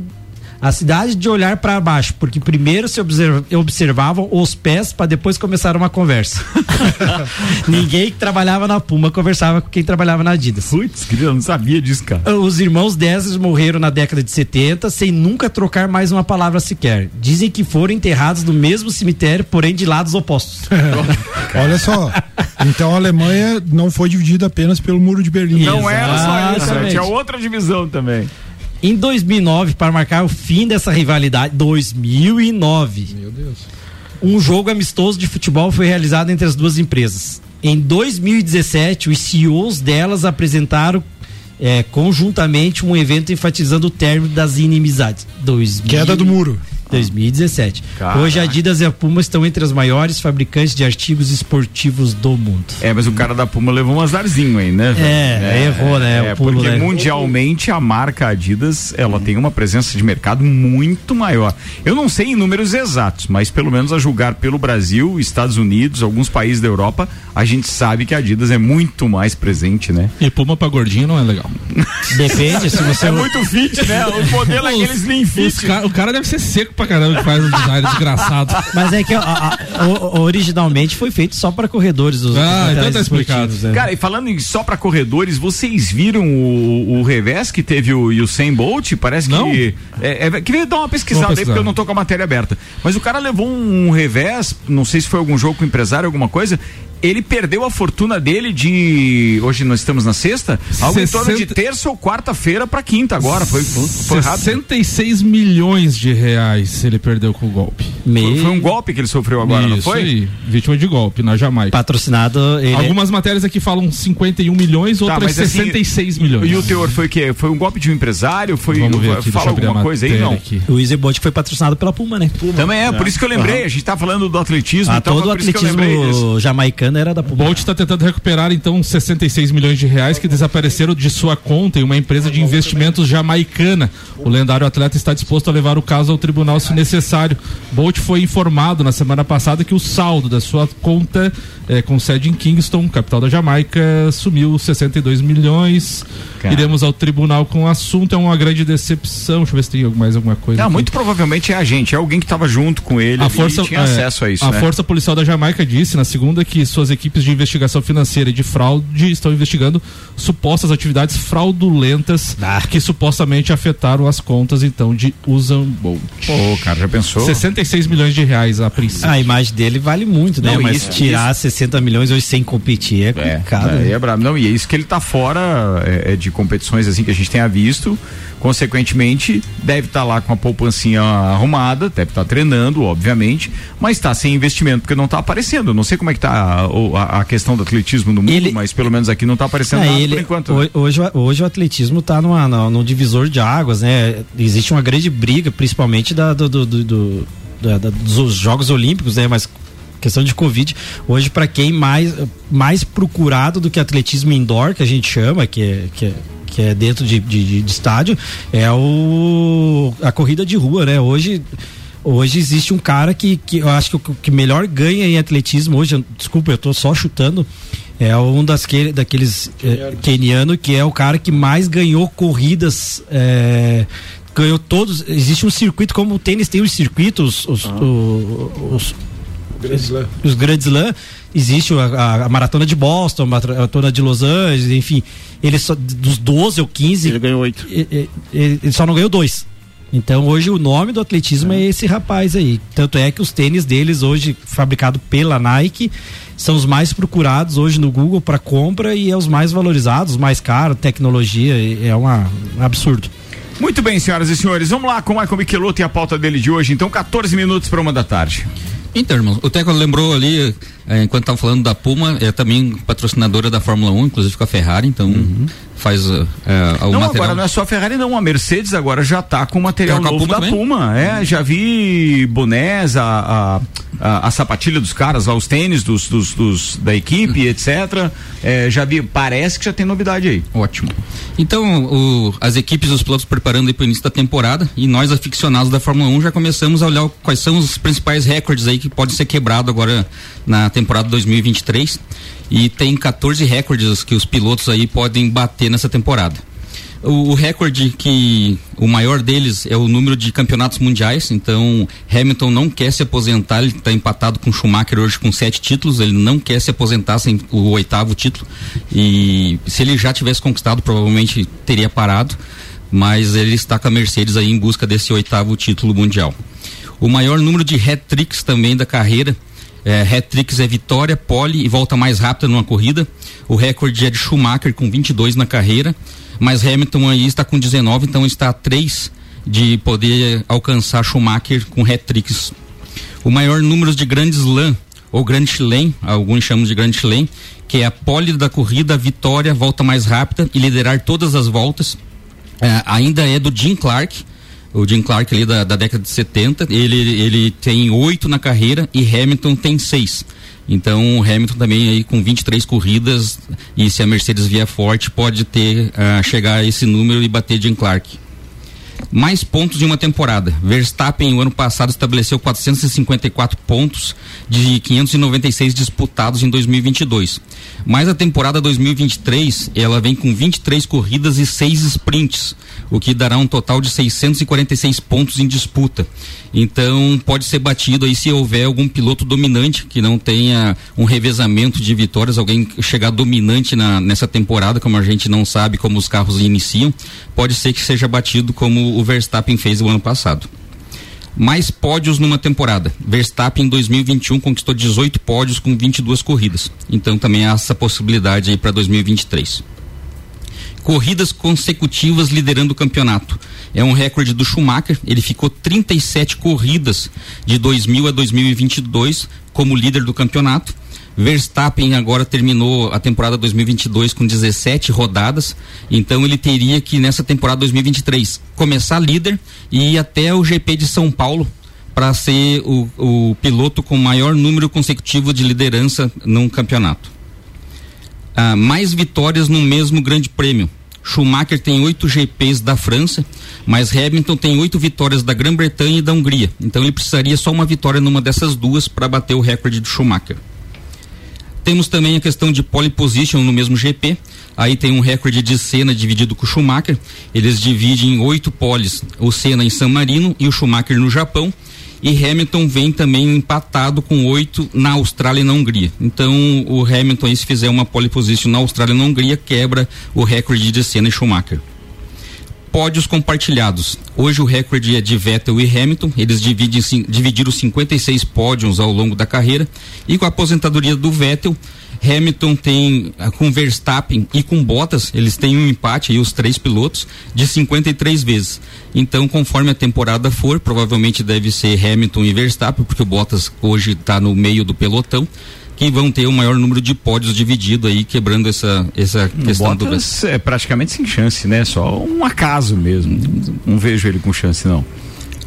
a cidade de olhar para baixo, porque primeiro se observ- observavam os pés para depois começar uma conversa. Ninguém que trabalhava na Puma conversava com quem trabalhava na Adidas.
Putz, eu não sabia disso, cara.
Os irmãos Dessers morreram na década de 70 sem nunca trocar mais uma palavra sequer. Dizem que foram enterrados no mesmo cemitério, porém de lados opostos.
Olha só. Então a Alemanha não foi dividida apenas pelo Muro de Berlim.
Não era só isso,
Exatamente.
tinha outra divisão também.
Em 2009, para marcar o fim dessa rivalidade, 2009.
Meu Deus.
Um jogo amistoso de futebol foi realizado entre as duas empresas. Em 2017, os CEOs delas apresentaram eh, conjuntamente um evento enfatizando o término das inimizades. 2000
Queda do muro.
2017.
Caraca.
Hoje a Adidas e a Puma estão entre as maiores fabricantes de artigos esportivos do mundo.
É, mas o cara da Puma levou um azarzinho aí, né? velho?
É, errou, né,
É,
o pulo,
porque
né?
mundialmente a marca Adidas, ela tem uma presença de mercado muito maior. Eu não sei em números exatos, mas pelo menos a julgar pelo Brasil, Estados Unidos, alguns países da Europa, a gente sabe que a Adidas é muito mais presente, né?
E Puma pra gordinho não é legal.
Depende, se você.
É muito fit, né? O modelo é aquele slim fit.
ca- o cara deve ser seco pra caramba que faz um design desgraçado.
Mas é que a- a- o- originalmente foi feito só para corredores. Os
Ah, então tá explicado.
né?
Cara, e falando em só pra corredores, vocês viram o, o revés que teve o Usain Bolt? Parece
Não.
que. É, é, queria dar uma pesquisada aí, porque eu não tô com a matéria aberta. Mas o cara levou um revés, não sei se foi algum jogo com o empresário, alguma coisa. Ele perdeu a fortuna dele de. Hoje nós estamos na sexta? Algo em torno de
60
terça ou quarta-feira pra quinta agora. Foi, foi rápido.
66 milhões de reais ele perdeu com o golpe.
Foi, foi um golpe que ele sofreu agora, não
Isso
foi?
aí, vítima de golpe na Jamaica.
Patrocinado. Ele
Algumas matérias aqui falam 51 milhões,
Tá,
outras
mas assim,
66 milhões.
E o teor foi o quê? Foi um golpe de um empresário? Foi,
Vamos ver aqui,
fala alguma coisa aí, não?
aqui.
O Easy Boat foi patrocinado pela Puma, né?
Também é, por isso que eu lembrei. A gente tá falando do atletismo
Ah,
e tal,
todo o atletismo jamaicano era da Puma.
Bolt está tentando recuperar então 66 milhões de reais que desapareceram de sua conta em uma empresa de investimentos jamaicana. O lendário atleta está disposto a levar o caso ao tribunal se necessário. Bolt foi informado na semana passada que o saldo da sua conta eh, com sede em Kingston, capital da Jamaica, sumiu 62 milhões.
Cara.
Iremos ao tribunal com o assunto. É uma grande decepção. Deixa eu ver se tem mais alguma coisa.
Não,
aqui.
muito provavelmente é a gente, é alguém que estava junto com ele
A força,
e tinha
é,
acesso a isso,
a
né?
Força Policial da Jamaica disse na segunda que suas equipes de investigação financeira e de fraude estão investigando supostas atividades fraudulentas
Ah.
que supostamente afetaram as contas então de Usain Bolt.
Pô, cara, já pensou?
66 milhões de reais a princípio.
A imagem dele vale muito, né?
Não,
Mas
isso-
tirar 60 milhões hoje sem competir é complicado.
É,
né?
é brabo. Não, e é isso que ele tá fora é, é, de competições assim que a gente tenha visto. Consequentemente, deve estar lá com a poupancinha arrumada, deve estar treinando, obviamente, mas está sem investimento porque não está aparecendo. Eu não sei como é que tá a, a- a questão do atletismo no mundo, mas pelo menos aqui não está aparecendo
É,
nada
ele-
por enquanto. né?
ho- Hoje, o- hoje o atletismo está numa, numa- num divisor de águas, né? Existe uma grande briga, principalmente da, do, do- do- da- da- dos Jogos Olímpicos, né? Mas questão de Covid, hoje para quem mais, mais procurado do que atletismo indoor, que a gente chama, que é, que é, que é dentro de, de, de- de estádio, é o, a corrida de rua, né? Hoje Hoje existe um cara que, que eu acho que o que melhor ganha em atletismo hoje, desculpa, eu tô só chutando, é um das que, daqueles é, keniano que é o cara que mais ganhou corridas, é, ganhou todos. Existe um circuito, como o tênis tem os circuitos, os, o- os, os grandes Slam, existe a, a- a maratona de Boston, a maratona de Los Angeles, enfim, ele só, dos 12 ou 15.
Ele ganhou oito.
Ele, ele só não ganhou dois. Então hoje o nome do atletismo é esse rapaz aí. Tanto é que os tênis deles hoje, fabricado pela Nike, são os mais procurados hoje no Google para compra e é os mais valorizados, mais caros, tecnologia, é uma, um absurdo.
Muito bem, senhoras e senhores, vamos lá com o Michael Michelotto e a pauta dele de hoje. Então, 14 minutos para uma da tarde.
Então, irmão, o Teco lembrou ali, eh, enquanto estava falando da Puma, é também patrocinadora da Fórmula 1, inclusive com a Ferrari, então faz eh, eh, o
não,
material.
agora não é só a Ferrari, não. A Mercedes agora já tá com material
Tá com
novo
Puma
da
também?
Puma. É, já vi bonés, a, a, a, a sapatilha dos caras lá, os tênis dos, dos, dos- da equipe, etc. É, já vi, parece que já tem novidade aí.
Ótimo. Então, o- as equipes dos pilotos preparando para o início da temporada e nós, aficionados da Fórmula 1, já começamos a olhar quais são os principais recordes aí que podem ser quebrados agora na temporada 2023. E tem 14 recordes que os pilotos aí podem bater nessa temporada. O, o recorde que o maior deles é o número de campeonatos mundiais. Então, Hamilton não quer se aposentar. Ele está empatado com Schumacher hoje com sete títulos. Ele não quer se aposentar sem o oitavo título. E se ele já tivesse conquistado, provavelmente teria parado. Mas ele está com a Mercedes aí em busca desse oitavo título mundial. O maior número de hat-tricks também da carreira. É, hat-tricks é vitória, pole e volta mais rápida numa corrida. O recorde é de Schumacher com 22 na carreira, mas Hamilton aí está com 19, então está a 3 de poder alcançar Schumacher com hat-tricks. O maior número de grandes slam ou grande slam, alguns chamam de grande slam, que é a pole da corrida, vitória, volta mais rápida e liderar todas as voltas. É, ainda é do Jim Clark, o Jim Clark ali da, da década de 70, ele, ele tem oito na carreira e Hamilton tem seis. Então o Hamilton também aí com 23 corridas e se a Mercedes vier forte pode ter ah, chegar a esse número e bater Jim Clark. Mais pontos em uma temporada. Verstappen, o ano passado, estabeleceu 454 pontos de 596 disputados em 2022. Mas a temporada 2023, ela vem com 23 corridas e 6 sprints, o que dará um total de 646 pontos em disputa. Então, pode ser batido aí se houver algum piloto dominante que não tenha um revezamento de vitórias, alguém chegar dominante na, nessa temporada, como a gente não sabe como os carros iniciam, pode ser que seja batido como o Verstappen fez o ano passado. Mais pódios numa temporada. Verstappen em 2021 conquistou 18 pódios com 22 corridas. Então também há essa possibilidade aí para 2023 corridas consecutivas liderando o campeonato. É um recorde do Schumacher, ele ficou 37 corridas de 2000 a 2022 como líder do campeonato. Verstappen agora terminou a temporada 2022 com 17 rodadas, então ele teria que nessa temporada 2023 começar líder e ir até o GP de São Paulo para ser o, o piloto com maior número consecutivo de liderança num campeonato. Ah, mais vitórias no mesmo Grande Prêmio. Schumacher tem oito GPs da França, mas Hamilton tem oito vitórias da Grã-Bretanha e da Hungria. Então ele precisaria só uma vitória numa dessas duas para bater o recorde do Schumacher. Temos também a questão de pole position no mesmo GP. Aí tem um recorde de Senna dividido com o Schumacher. Eles dividem em oito poles, o Senna em San Marino e o Schumacher no Japão e Hamilton vem também empatado com oito na Austrália e na Hungria. Então o Hamilton, se fizer uma pole position na Austrália e na Hungria, quebra o recorde de Senna e Schumacher. Pódios compartilhados. Hoje o recorde é de Vettel e Hamilton. Eles dividem, dividiram 56 pódios ao longo da carreira. E com a aposentadoria do Vettel, Hamilton tem ah, com Verstappen e com Bottas, eles têm um empate aí, os três pilotos, de 53 vezes. Então, conforme a temporada for, provavelmente deve ser Hamilton e Verstappen, porque o Bottas hoje está no meio do pelotão que vão ter o maior número de pódios dividido aí, quebrando essa, essa questão
Bottas do. É praticamente sem chance, né? Só um acaso mesmo. Não vejo ele com chance, não.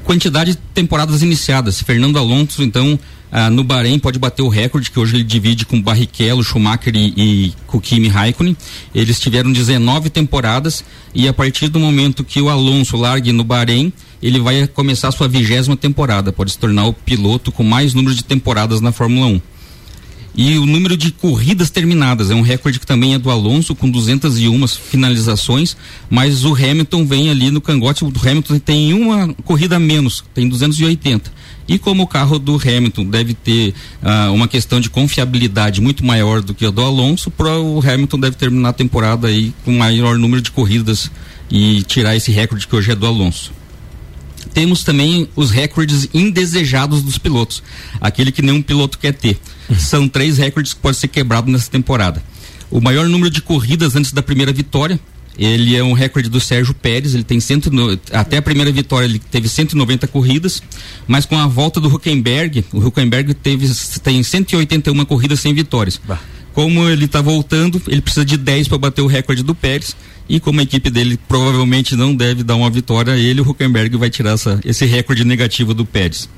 Quantidade de temporadas iniciadas. Fernando Alonso, então, ah, no Bahrein pode bater o recorde que hoje ele divide com Barrichello, Schumacher e, e Kimi Raikkonen. Eles tiveram 19 temporadas e a partir do momento que o Alonso largue no Bahrein, ele vai começar a sua vigésima temporada, pode se tornar o piloto com mais número de temporadas na Fórmula 1 e o número de corridas terminadas é um recorde que também é do Alonso com 201 finalizações, mas o Hamilton vem ali no cangote, o Hamilton tem uma corrida a menos, tem 280. E como o carro do Hamilton deve ter ah, uma questão de confiabilidade muito maior do que a do Alonso, o Hamilton deve terminar a temporada aí com maior número de corridas e tirar esse recorde que hoje é do Alonso temos também os recordes indesejados dos pilotos, aquele que nenhum piloto quer ter. São três recordes que podem ser quebrados nessa temporada. O maior número de corridas antes da primeira vitória, ele é um recorde do Sérgio Pérez, ele tem cento, até a primeira vitória ele teve 190 corridas, mas com a volta do Huckenberg, o Huckenberg teve tem 181 corridas sem vitórias. Bah. Como ele está voltando, ele precisa de 10 para bater o recorde do Pérez. E como a equipe dele provavelmente não deve dar uma vitória a ele, o Huckenberg vai tirar essa, esse recorde negativo do Pérez.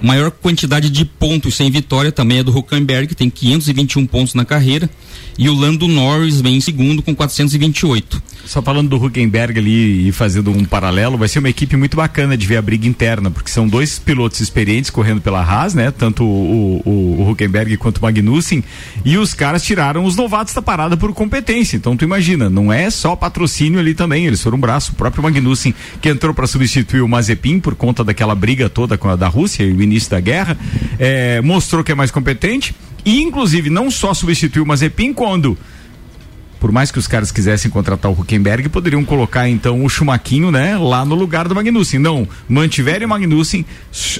Maior quantidade de pontos sem vitória também é do Huckenberg, tem 521 pontos na carreira. E o Lando Norris vem em segundo com 428.
Só falando do Huckenberg ali e fazendo um paralelo, vai ser uma equipe muito bacana de ver a briga interna, porque são dois pilotos experientes correndo pela Haas, né? Tanto o, o, o Huckenberg quanto o Magnussen. E os caras tiraram os novatos da parada por competência. Então tu imagina, não é só patrocínio ali também, eles foram um braço. O próprio Magnussen, que entrou para substituir o Mazepin por conta daquela briga toda com a da Rússia e o início da guerra, é, mostrou que é mais competente e, inclusive, não só substituiu o Mazepin, quando por mais que os caras quisessem contratar o Huckenberg, poderiam colocar então o Chumaquinho, né, lá no lugar do Magnussen. Não, mantiveram o Magnussen,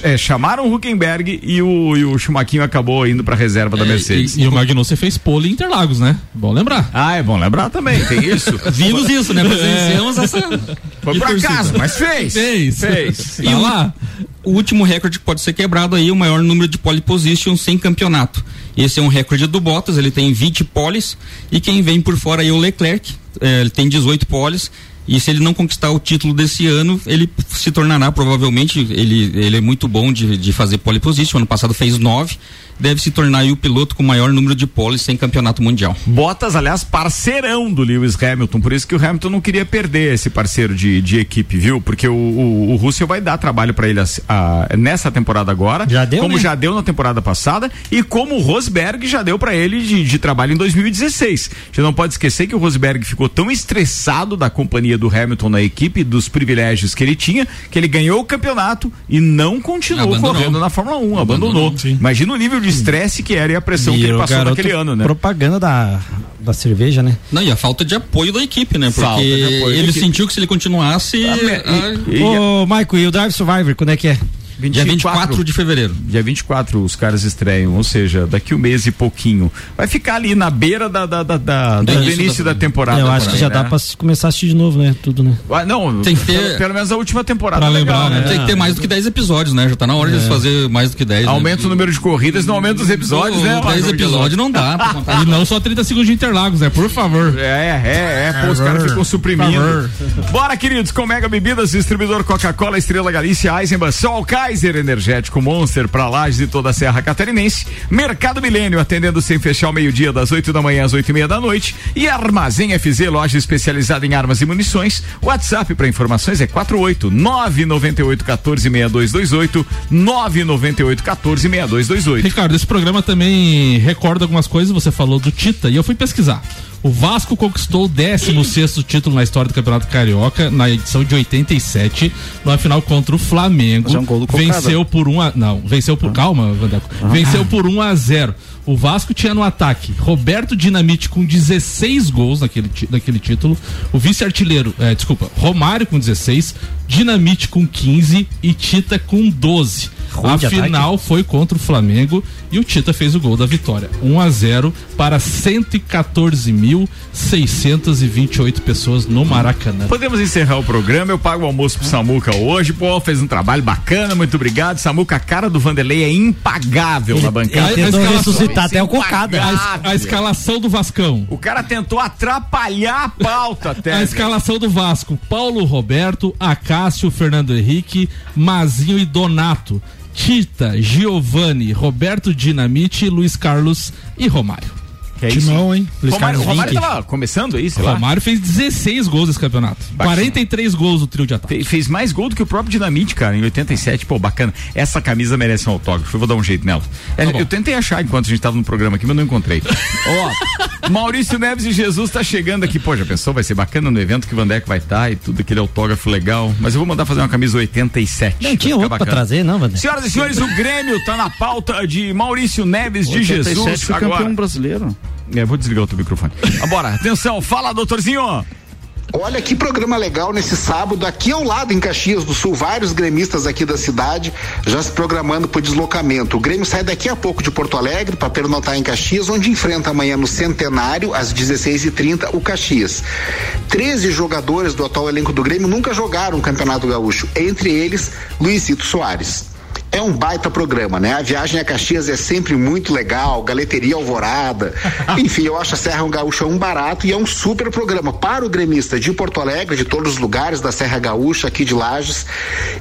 é, chamaram o Huckenberg e o, e o Chumaquinho acabou indo para reserva da Mercedes.
E, e, o Magnussen fez pole em Interlagos, né? Bom lembrar.
Ah, é bom lembrar também, tem isso.
Vimos isso, né? Presenciamos
é. essa. Foi por acaso, mas fez.
Fez. Fez. E tá lá. O, o último recorde que pode ser quebrado aí, o maior número de pole position sem campeonato. Esse é um recorde do Bottas, ele tem 20 poles. E quem vem por fora é o Leclerc, é, ele tem 18 poles. E se ele não conquistar o título desse ano, ele se tornará provavelmente. Ele, ele é muito bom de, de fazer pole position. Ano passado fez nove deve se tornar o piloto com maior número de poles sem campeonato mundial.
Bottas, aliás, parceirão do Lewis Hamilton, por isso que o Hamilton não queria perder esse parceiro de, de equipe, viu? Porque o, o, o Russell vai dar trabalho para ele a, a, nessa temporada agora,
já deu,
como
né?
já deu na temporada passada e como o Rosberg já deu para ele de, de, trabalho em 2016. Você não pode esquecer que o Rosberg ficou tão estressado da companhia do Hamilton na equipe, dos privilégios que ele tinha, que ele ganhou o campeonato e não continuou abandonou. correndo na Fórmula 1, abandonou. abandonou. Imagina o nível de estresse que era e a pressão e que ele passou naquele ano, né?
Propaganda da, da cerveja, né?
Não, e a falta de apoio da equipe, né? Porque ele sentiu que se ele continuasse.
Ah, e, e, Ô, Maico, e o Drive Survivor, quando é que é?
Dia 24 de fevereiro.
Dia 24 os caras estreiam, ou seja, daqui um mês e pouquinho. Vai ficar ali na beira da, da, da, da- do
início
início da,
da-
temporada.
Eu acho que
também,
já
né?
dá pra começar a assistir de novo, né? Tudo, né?
Ah, não,
Tem que ter-
pelo, pelo menos a última temporada.
Pra
legal,
lembrar, né? Tem que ter mais do que 10 episódios, né? Já tá na hora de eles fazer mais do que 10.
Aumenta o número de corridas, não aumenta os episódios, né?
10 episódios não dá.
E não só 30 segundos de Interlagos, né? Por favor.
É, é, é. Pô, os caras ficam suprimindo.
Por favor.
Bora, queridos, com Mega Bebidas, distribuidor Coca-Cola, Estrela Galícia, Eisenbahn, Sol, Kaiser, Energético Monster, pra Lages e toda a Serra Catarinense. Mercado Milênio, atendendo sem fechar ao meio-dia, das 8 da manhã às 8 e meia da noite. E Armazém FZ, loja especializada em armas e munições. WhatsApp para informações é 48 998 14 6228 998 14 6228.
Ricardo, esse programa também recorda algumas coisas. Você falou do Tita e eu fui pesquisar. O Vasco conquistou o 16 título na história do Campeonato Carioca na edição de 87, numa final contra o Flamengo.
É um gol do
venceu por um a, não, venceu por calma, Vandeco. Venceu por 1 a 0. O Vasco tinha no ataque Roberto Dinamite com 16 gols naquele, naquele título, o vice-artilheiro, é, desculpa, Romário com 16, Dinamite com 15 e Tita com 12.
Ruim
A
de ataque.
final foi contra o Flamengo e o Tita fez o gol da vitória. 1 a 0 para 114.628 pessoas no Maracanã.
Podemos encerrar o programa. Eu pago o almoço pro Samuca hoje. Pô, fez um trabalho bacana, muito obrigado. Samuca, a cara do Vanderlei é impagável na bancada.
ele tentou ressuscitar até o
Cocada.
Cocada.
A, es- a escalação do Vascão.
O cara tentou atrapalhar a pauta até.
A escalação do Vasco: Paulo Roberto, Acácio, Fernando Henrique, Mazinho e Donato. Tita, Giovanni, Roberto Dinamite, Luiz Carlos e Romário.
Que é isso?
Timão, hein?
Romário,
Carlos
Romário tava começando aí, sei lá.
Romário fez 16 gols nesse campeonato.
Baixinho.
43 gols no trio de ataque.
Fe- Fez mais gol do que o próprio Dinamite, cara, em 87. Pô, bacana. Essa camisa merece um autógrafo. Eu vou dar um jeito nela. É,
Tá
eu tentei achar enquanto a gente tava no programa aqui, mas não encontrei. Ó, Maurício Neves e Jesus tá chegando aqui. Pô, já pensou? Vai ser bacana no evento que o Vandeco vai estar e tudo aquele autógrafo legal. Mas eu vou mandar fazer uma camisa 87.
Não tinha outro pra
bacana.
trazer, não, Vander?
Senhoras e senhores, o Grêmio tá na pauta de Maurício Neves de
87
Jesus.
foi
Agora.
campeão brasileiro.
É, vou desligar o teu microfone. Bora, atenção, fala, doutorzinho.
Olha que programa legal nesse sábado, aqui ao lado em Caxias do Sul, vários gremistas aqui da cidade já se programando para o deslocamento. O Grêmio sai daqui a pouco de Porto Alegre para pernotar em Caxias, onde enfrenta amanhã no Centenário, às 16h30, o Caxias. 13 jogadores do atual elenco do Grêmio nunca jogaram o Campeonato Gaúcho, entre eles Luizito Soares. É um baita programa, né? A viagem a Caxias é sempre muito legal, galeteria alvorada. Enfim, eu acho a Serra Gaúcha um barato e é um super programa para o gremista de Porto Alegre, de todos os lugares da Serra Gaúcha, aqui de Lages.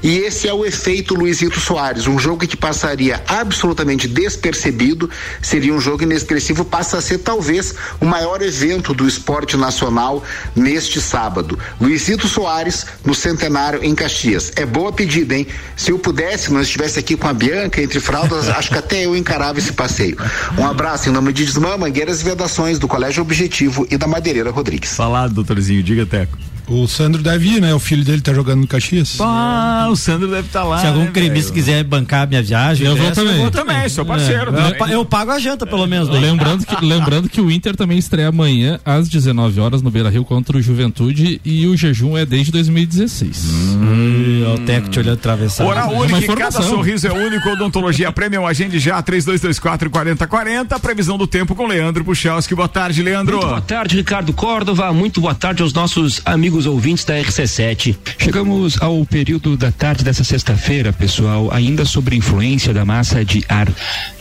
E esse é o efeito Luizito Soares, um jogo que passaria absolutamente despercebido, seria um jogo inexpressivo, passa a ser talvez o maior evento do esporte nacional neste sábado. Luizito Soares no Centenário em Caxias. É boa pedida, hein? Se eu pudesse, nós aqui com a Bianca entre fraldas, acho que até eu encarava esse passeio. Um abraço em nome de Desmã, Mangueiras e Vedações do Colégio Objetivo e da Madeireira Rodrigues.
Falado, doutorzinho, diga, Teco.
O Sandro deve ir, né? O filho dele tá jogando no Caxias.
Ah, o Sandro deve estar lá.
Se algum
né,
gremista
velho?
quiser bancar a minha viagem,
Eu vou
dessa,
também.
Eu também, sou parceiro.
É, eu,
também.
eu pago a janta, pelo menos. daí.
Lembrando que, lembrando que o Inter também estreia amanhã às 19 horas no Beira Rio contra o Juventude e o jejum é desde 2016.
Ih, ó, o Teco te olhando atravessado.
É uma
único, cada sorriso é único. Odontologia Premium, agende já, 3224 4040. Previsão do tempo com Leandro Puchalski. Boa tarde, Leandro.
Muito boa tarde, Ricardo Córdova. Muito boa tarde aos nossos amigos ouvintes da RC7. Chegamos ao período da tarde dessa sexta-feira, pessoal, ainda sobre influência da massa de ar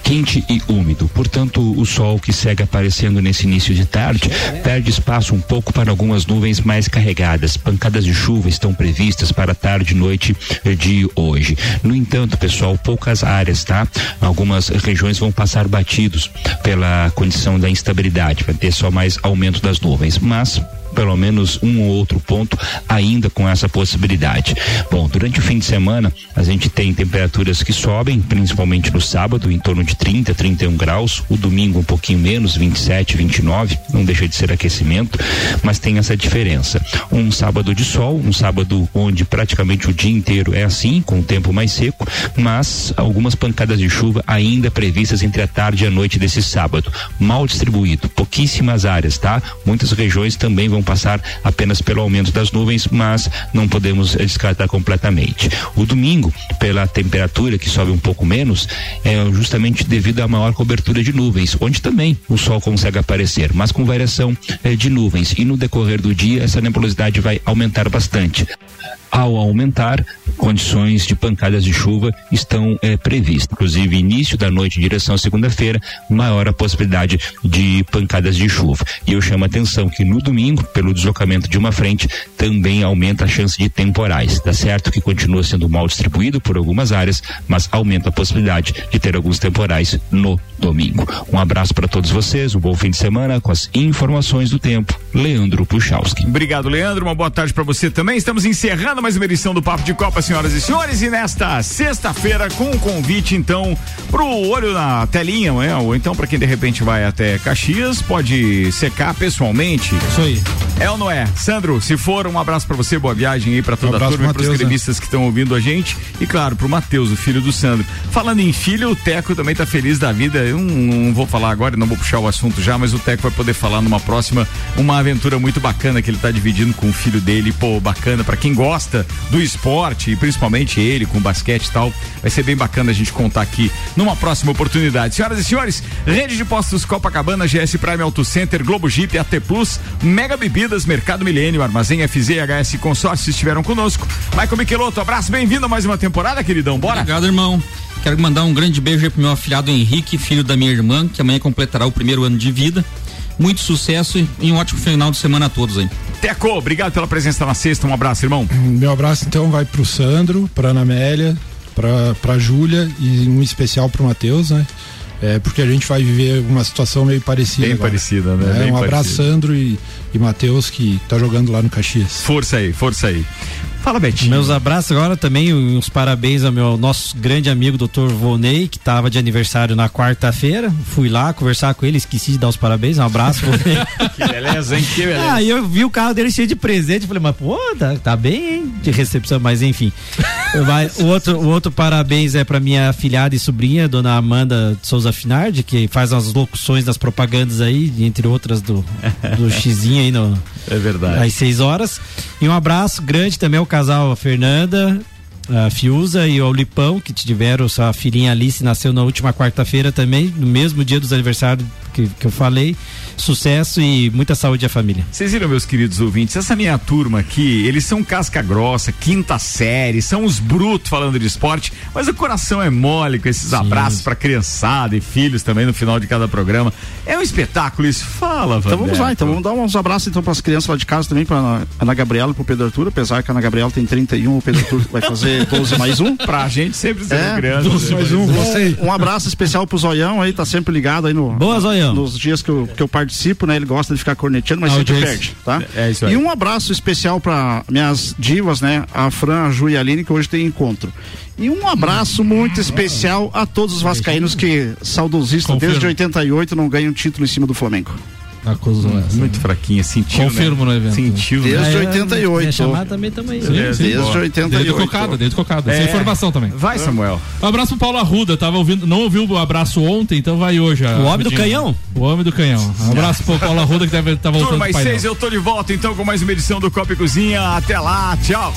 quente e úmido. Portanto, o sol que segue aparecendo nesse início de tarde perde espaço um pouco para algumas nuvens mais carregadas. Pancadas de chuva estão previstas para tarde e noite de hoje. No entanto, pessoal, poucas áreas, tá? Algumas regiões vão passar batidos pela condição da instabilidade, vai ter só mais aumento das nuvens, mas pelo menos um ou outro ponto ainda com essa possibilidade. Bom, durante o fim de semana a gente tem temperaturas que sobem, principalmente no sábado, em torno de 30, 31 graus, o domingo um pouquinho menos, 27, 29, não deixa de ser aquecimento, mas tem essa diferença. Um sábado de sol, um sábado onde praticamente o dia inteiro é assim, com o tempo mais seco, mas algumas pancadas de chuva ainda previstas entre a tarde e a noite desse sábado. Mal distribuído, pouquíssimas áreas, tá? Muitas regiões também vão passar apenas pelo aumento das nuvens, mas não podemos eh, descartar completamente. O domingo, pela temperatura que sobe um pouco menos, é justamente devido à maior cobertura de nuvens, onde também o sol consegue aparecer, mas com variação eh, de nuvens. E no decorrer do dia, essa nebulosidade vai aumentar bastante. Ao aumentar, condições de pancadas de chuva estão eh, previstas. Inclusive, início da noite em direção à segunda-feira, maior a possibilidade de pancadas de chuva. E eu chamo a atenção que no domingo, pelo deslocamento de uma frente, também aumenta a chance de temporais. Tá certo que continua sendo mal distribuído por algumas áreas, mas aumenta a possibilidade de ter alguns temporais no domingo. Um abraço para todos vocês, um bom fim de semana com as informações do tempo. Leandro Puchalski.
Obrigado, Leandro. Uma boa tarde para você também. Estamos encerrando uma edição do Papo de Copa, senhoras e senhores. E nesta sexta-feira, com um convite, então, pro olho na telinha, né? ou então para quem de repente vai até Caxias, pode secar pessoalmente.
Isso aí.
É ou não é? Sandro, se for, um abraço para você, boa viagem aí para toda
Um
a turma pros
Matheus, né?
gremistas que estão ouvindo a gente. E claro, pro Matheus, o filho do Sandro. Falando em filho, o Teco também tá feliz da vida. Eu não, não vou falar agora, não vou puxar o assunto já, mas o Teco vai poder falar numa próxima uma aventura muito bacana que ele tá dividindo com o filho dele. Pô, bacana para quem gosta do esporte e principalmente ele com basquete e tal. Vai ser bem bacana a gente contar aqui numa próxima oportunidade. Senhoras e senhores, Rede de Postos Copacabana, GS Prime Auto Center, Globo Jeep, AT Plus, Mega Bebidas, Mercado Milênio, Armazém FZ HS Consórcio estiveram conosco. Michael Michelotto, abraço, bem-vindo a mais uma temporada, queridão. Bora?
Obrigado, irmão. Quero mandar um grande beijo aí pro meu afilhado Henrique, filho da minha irmã, que amanhã completará o primeiro ano de vida. Muito sucesso e um ótimo final de semana a todos aí.
Teco, obrigado pela presença na sexta. Um abraço, irmão.
Meu abraço então vai pro Sandro, pra Ana Amélia, pra, pra Júlia e um especial pro Matheus, né? É, porque a gente vai viver uma situação meio parecida.
Bem
agora.
parecida, né?
É,
Bem
um abraço,
parecida.
Sandro e, e Matheus, que tá jogando lá no Caxias.
Força aí, força aí. Fala, Betinho.
Meus abraços agora também, uns parabéns ao meu nosso grande amigo Dr. Volney, que estava de aniversário na quarta-feira. Fui lá conversar com ele, esqueci de dar os parabéns. Um abraço, Volney.
Que beleza, hein? Que beleza.
Ah, e eu vi o carro dele cheio de presente, falei, mas pô, tá, tá bem, hein? De recepção, mas enfim. Mas o outro, o outro parabéns é pra minha filhada e sobrinha, dona Amanda de Souza Finardi, que faz as locuções das propagandas aí, entre outras do, do Xizinho aí no,
É verdade.
às 6 horas. E um abraço grande também ao casal a Fernanda, a Fiuza e ao Lipão, que tiveram sua filhinha Alice, nasceu na última quarta-feira também, no mesmo dia dos aniversários que, que eu falei. Sucesso e muita saúde à família.
Vocês viram, meus queridos ouvintes, essa minha turma aqui, eles são casca grossa, quinta série, são os brutos falando de esporte, mas o coração é mole com esses abraços pra criançada e filhos também no final de cada programa. É um espetáculo isso. Fala,
Então vamos lá, então vamos dar uns abraços então para as crianças lá de casa também, para Ana Gabriela e pro Pedro Arthur, apesar que a Ana Gabriela tem 31, o Pedro Arthur vai fazer 12 mais um.
Pra gente sempre ser
É,
criança.
12 mais um, você.
Um abraço especial pro Zoião aí, tá sempre ligado aí no.
Boa, Zoião.
Nos dias que eu, que eu participo, né? Ele gosta de ficar corneteando, mas sempre
Audiência.
perde, tá?
É isso aí.
E um abraço especial para minhas divas, né? A Fran, a Ju e a Aline, que hoje tem encontro. E um abraço muito especial a todos os vascaínos que, saudosistas, desde 88 não ganham título em cima do Flamengo.
Acusou essa.
Muito fraquinha, sentiu.
Confirmo
né?
no evento.
Sentiu, né?
Desde
É,
88.
Minha chamada também tamo aí.
Sim, sim.
Desde
Boa.
88.
Desde cocada, desde cocada.
É.
informação também.
Vai, Samuel.
Um abraço pro Paulo Arruda, tava ouvindo, não ouviu o abraço ontem, então vai hoje.
O homem do canhão?
O homem do canhão. Um abraço pro Paulo Arruda que deve estar voltando
Turma,
painel.
seis eu tô de volta então com mais uma edição do Copa e Cozinha. Até lá, tchau.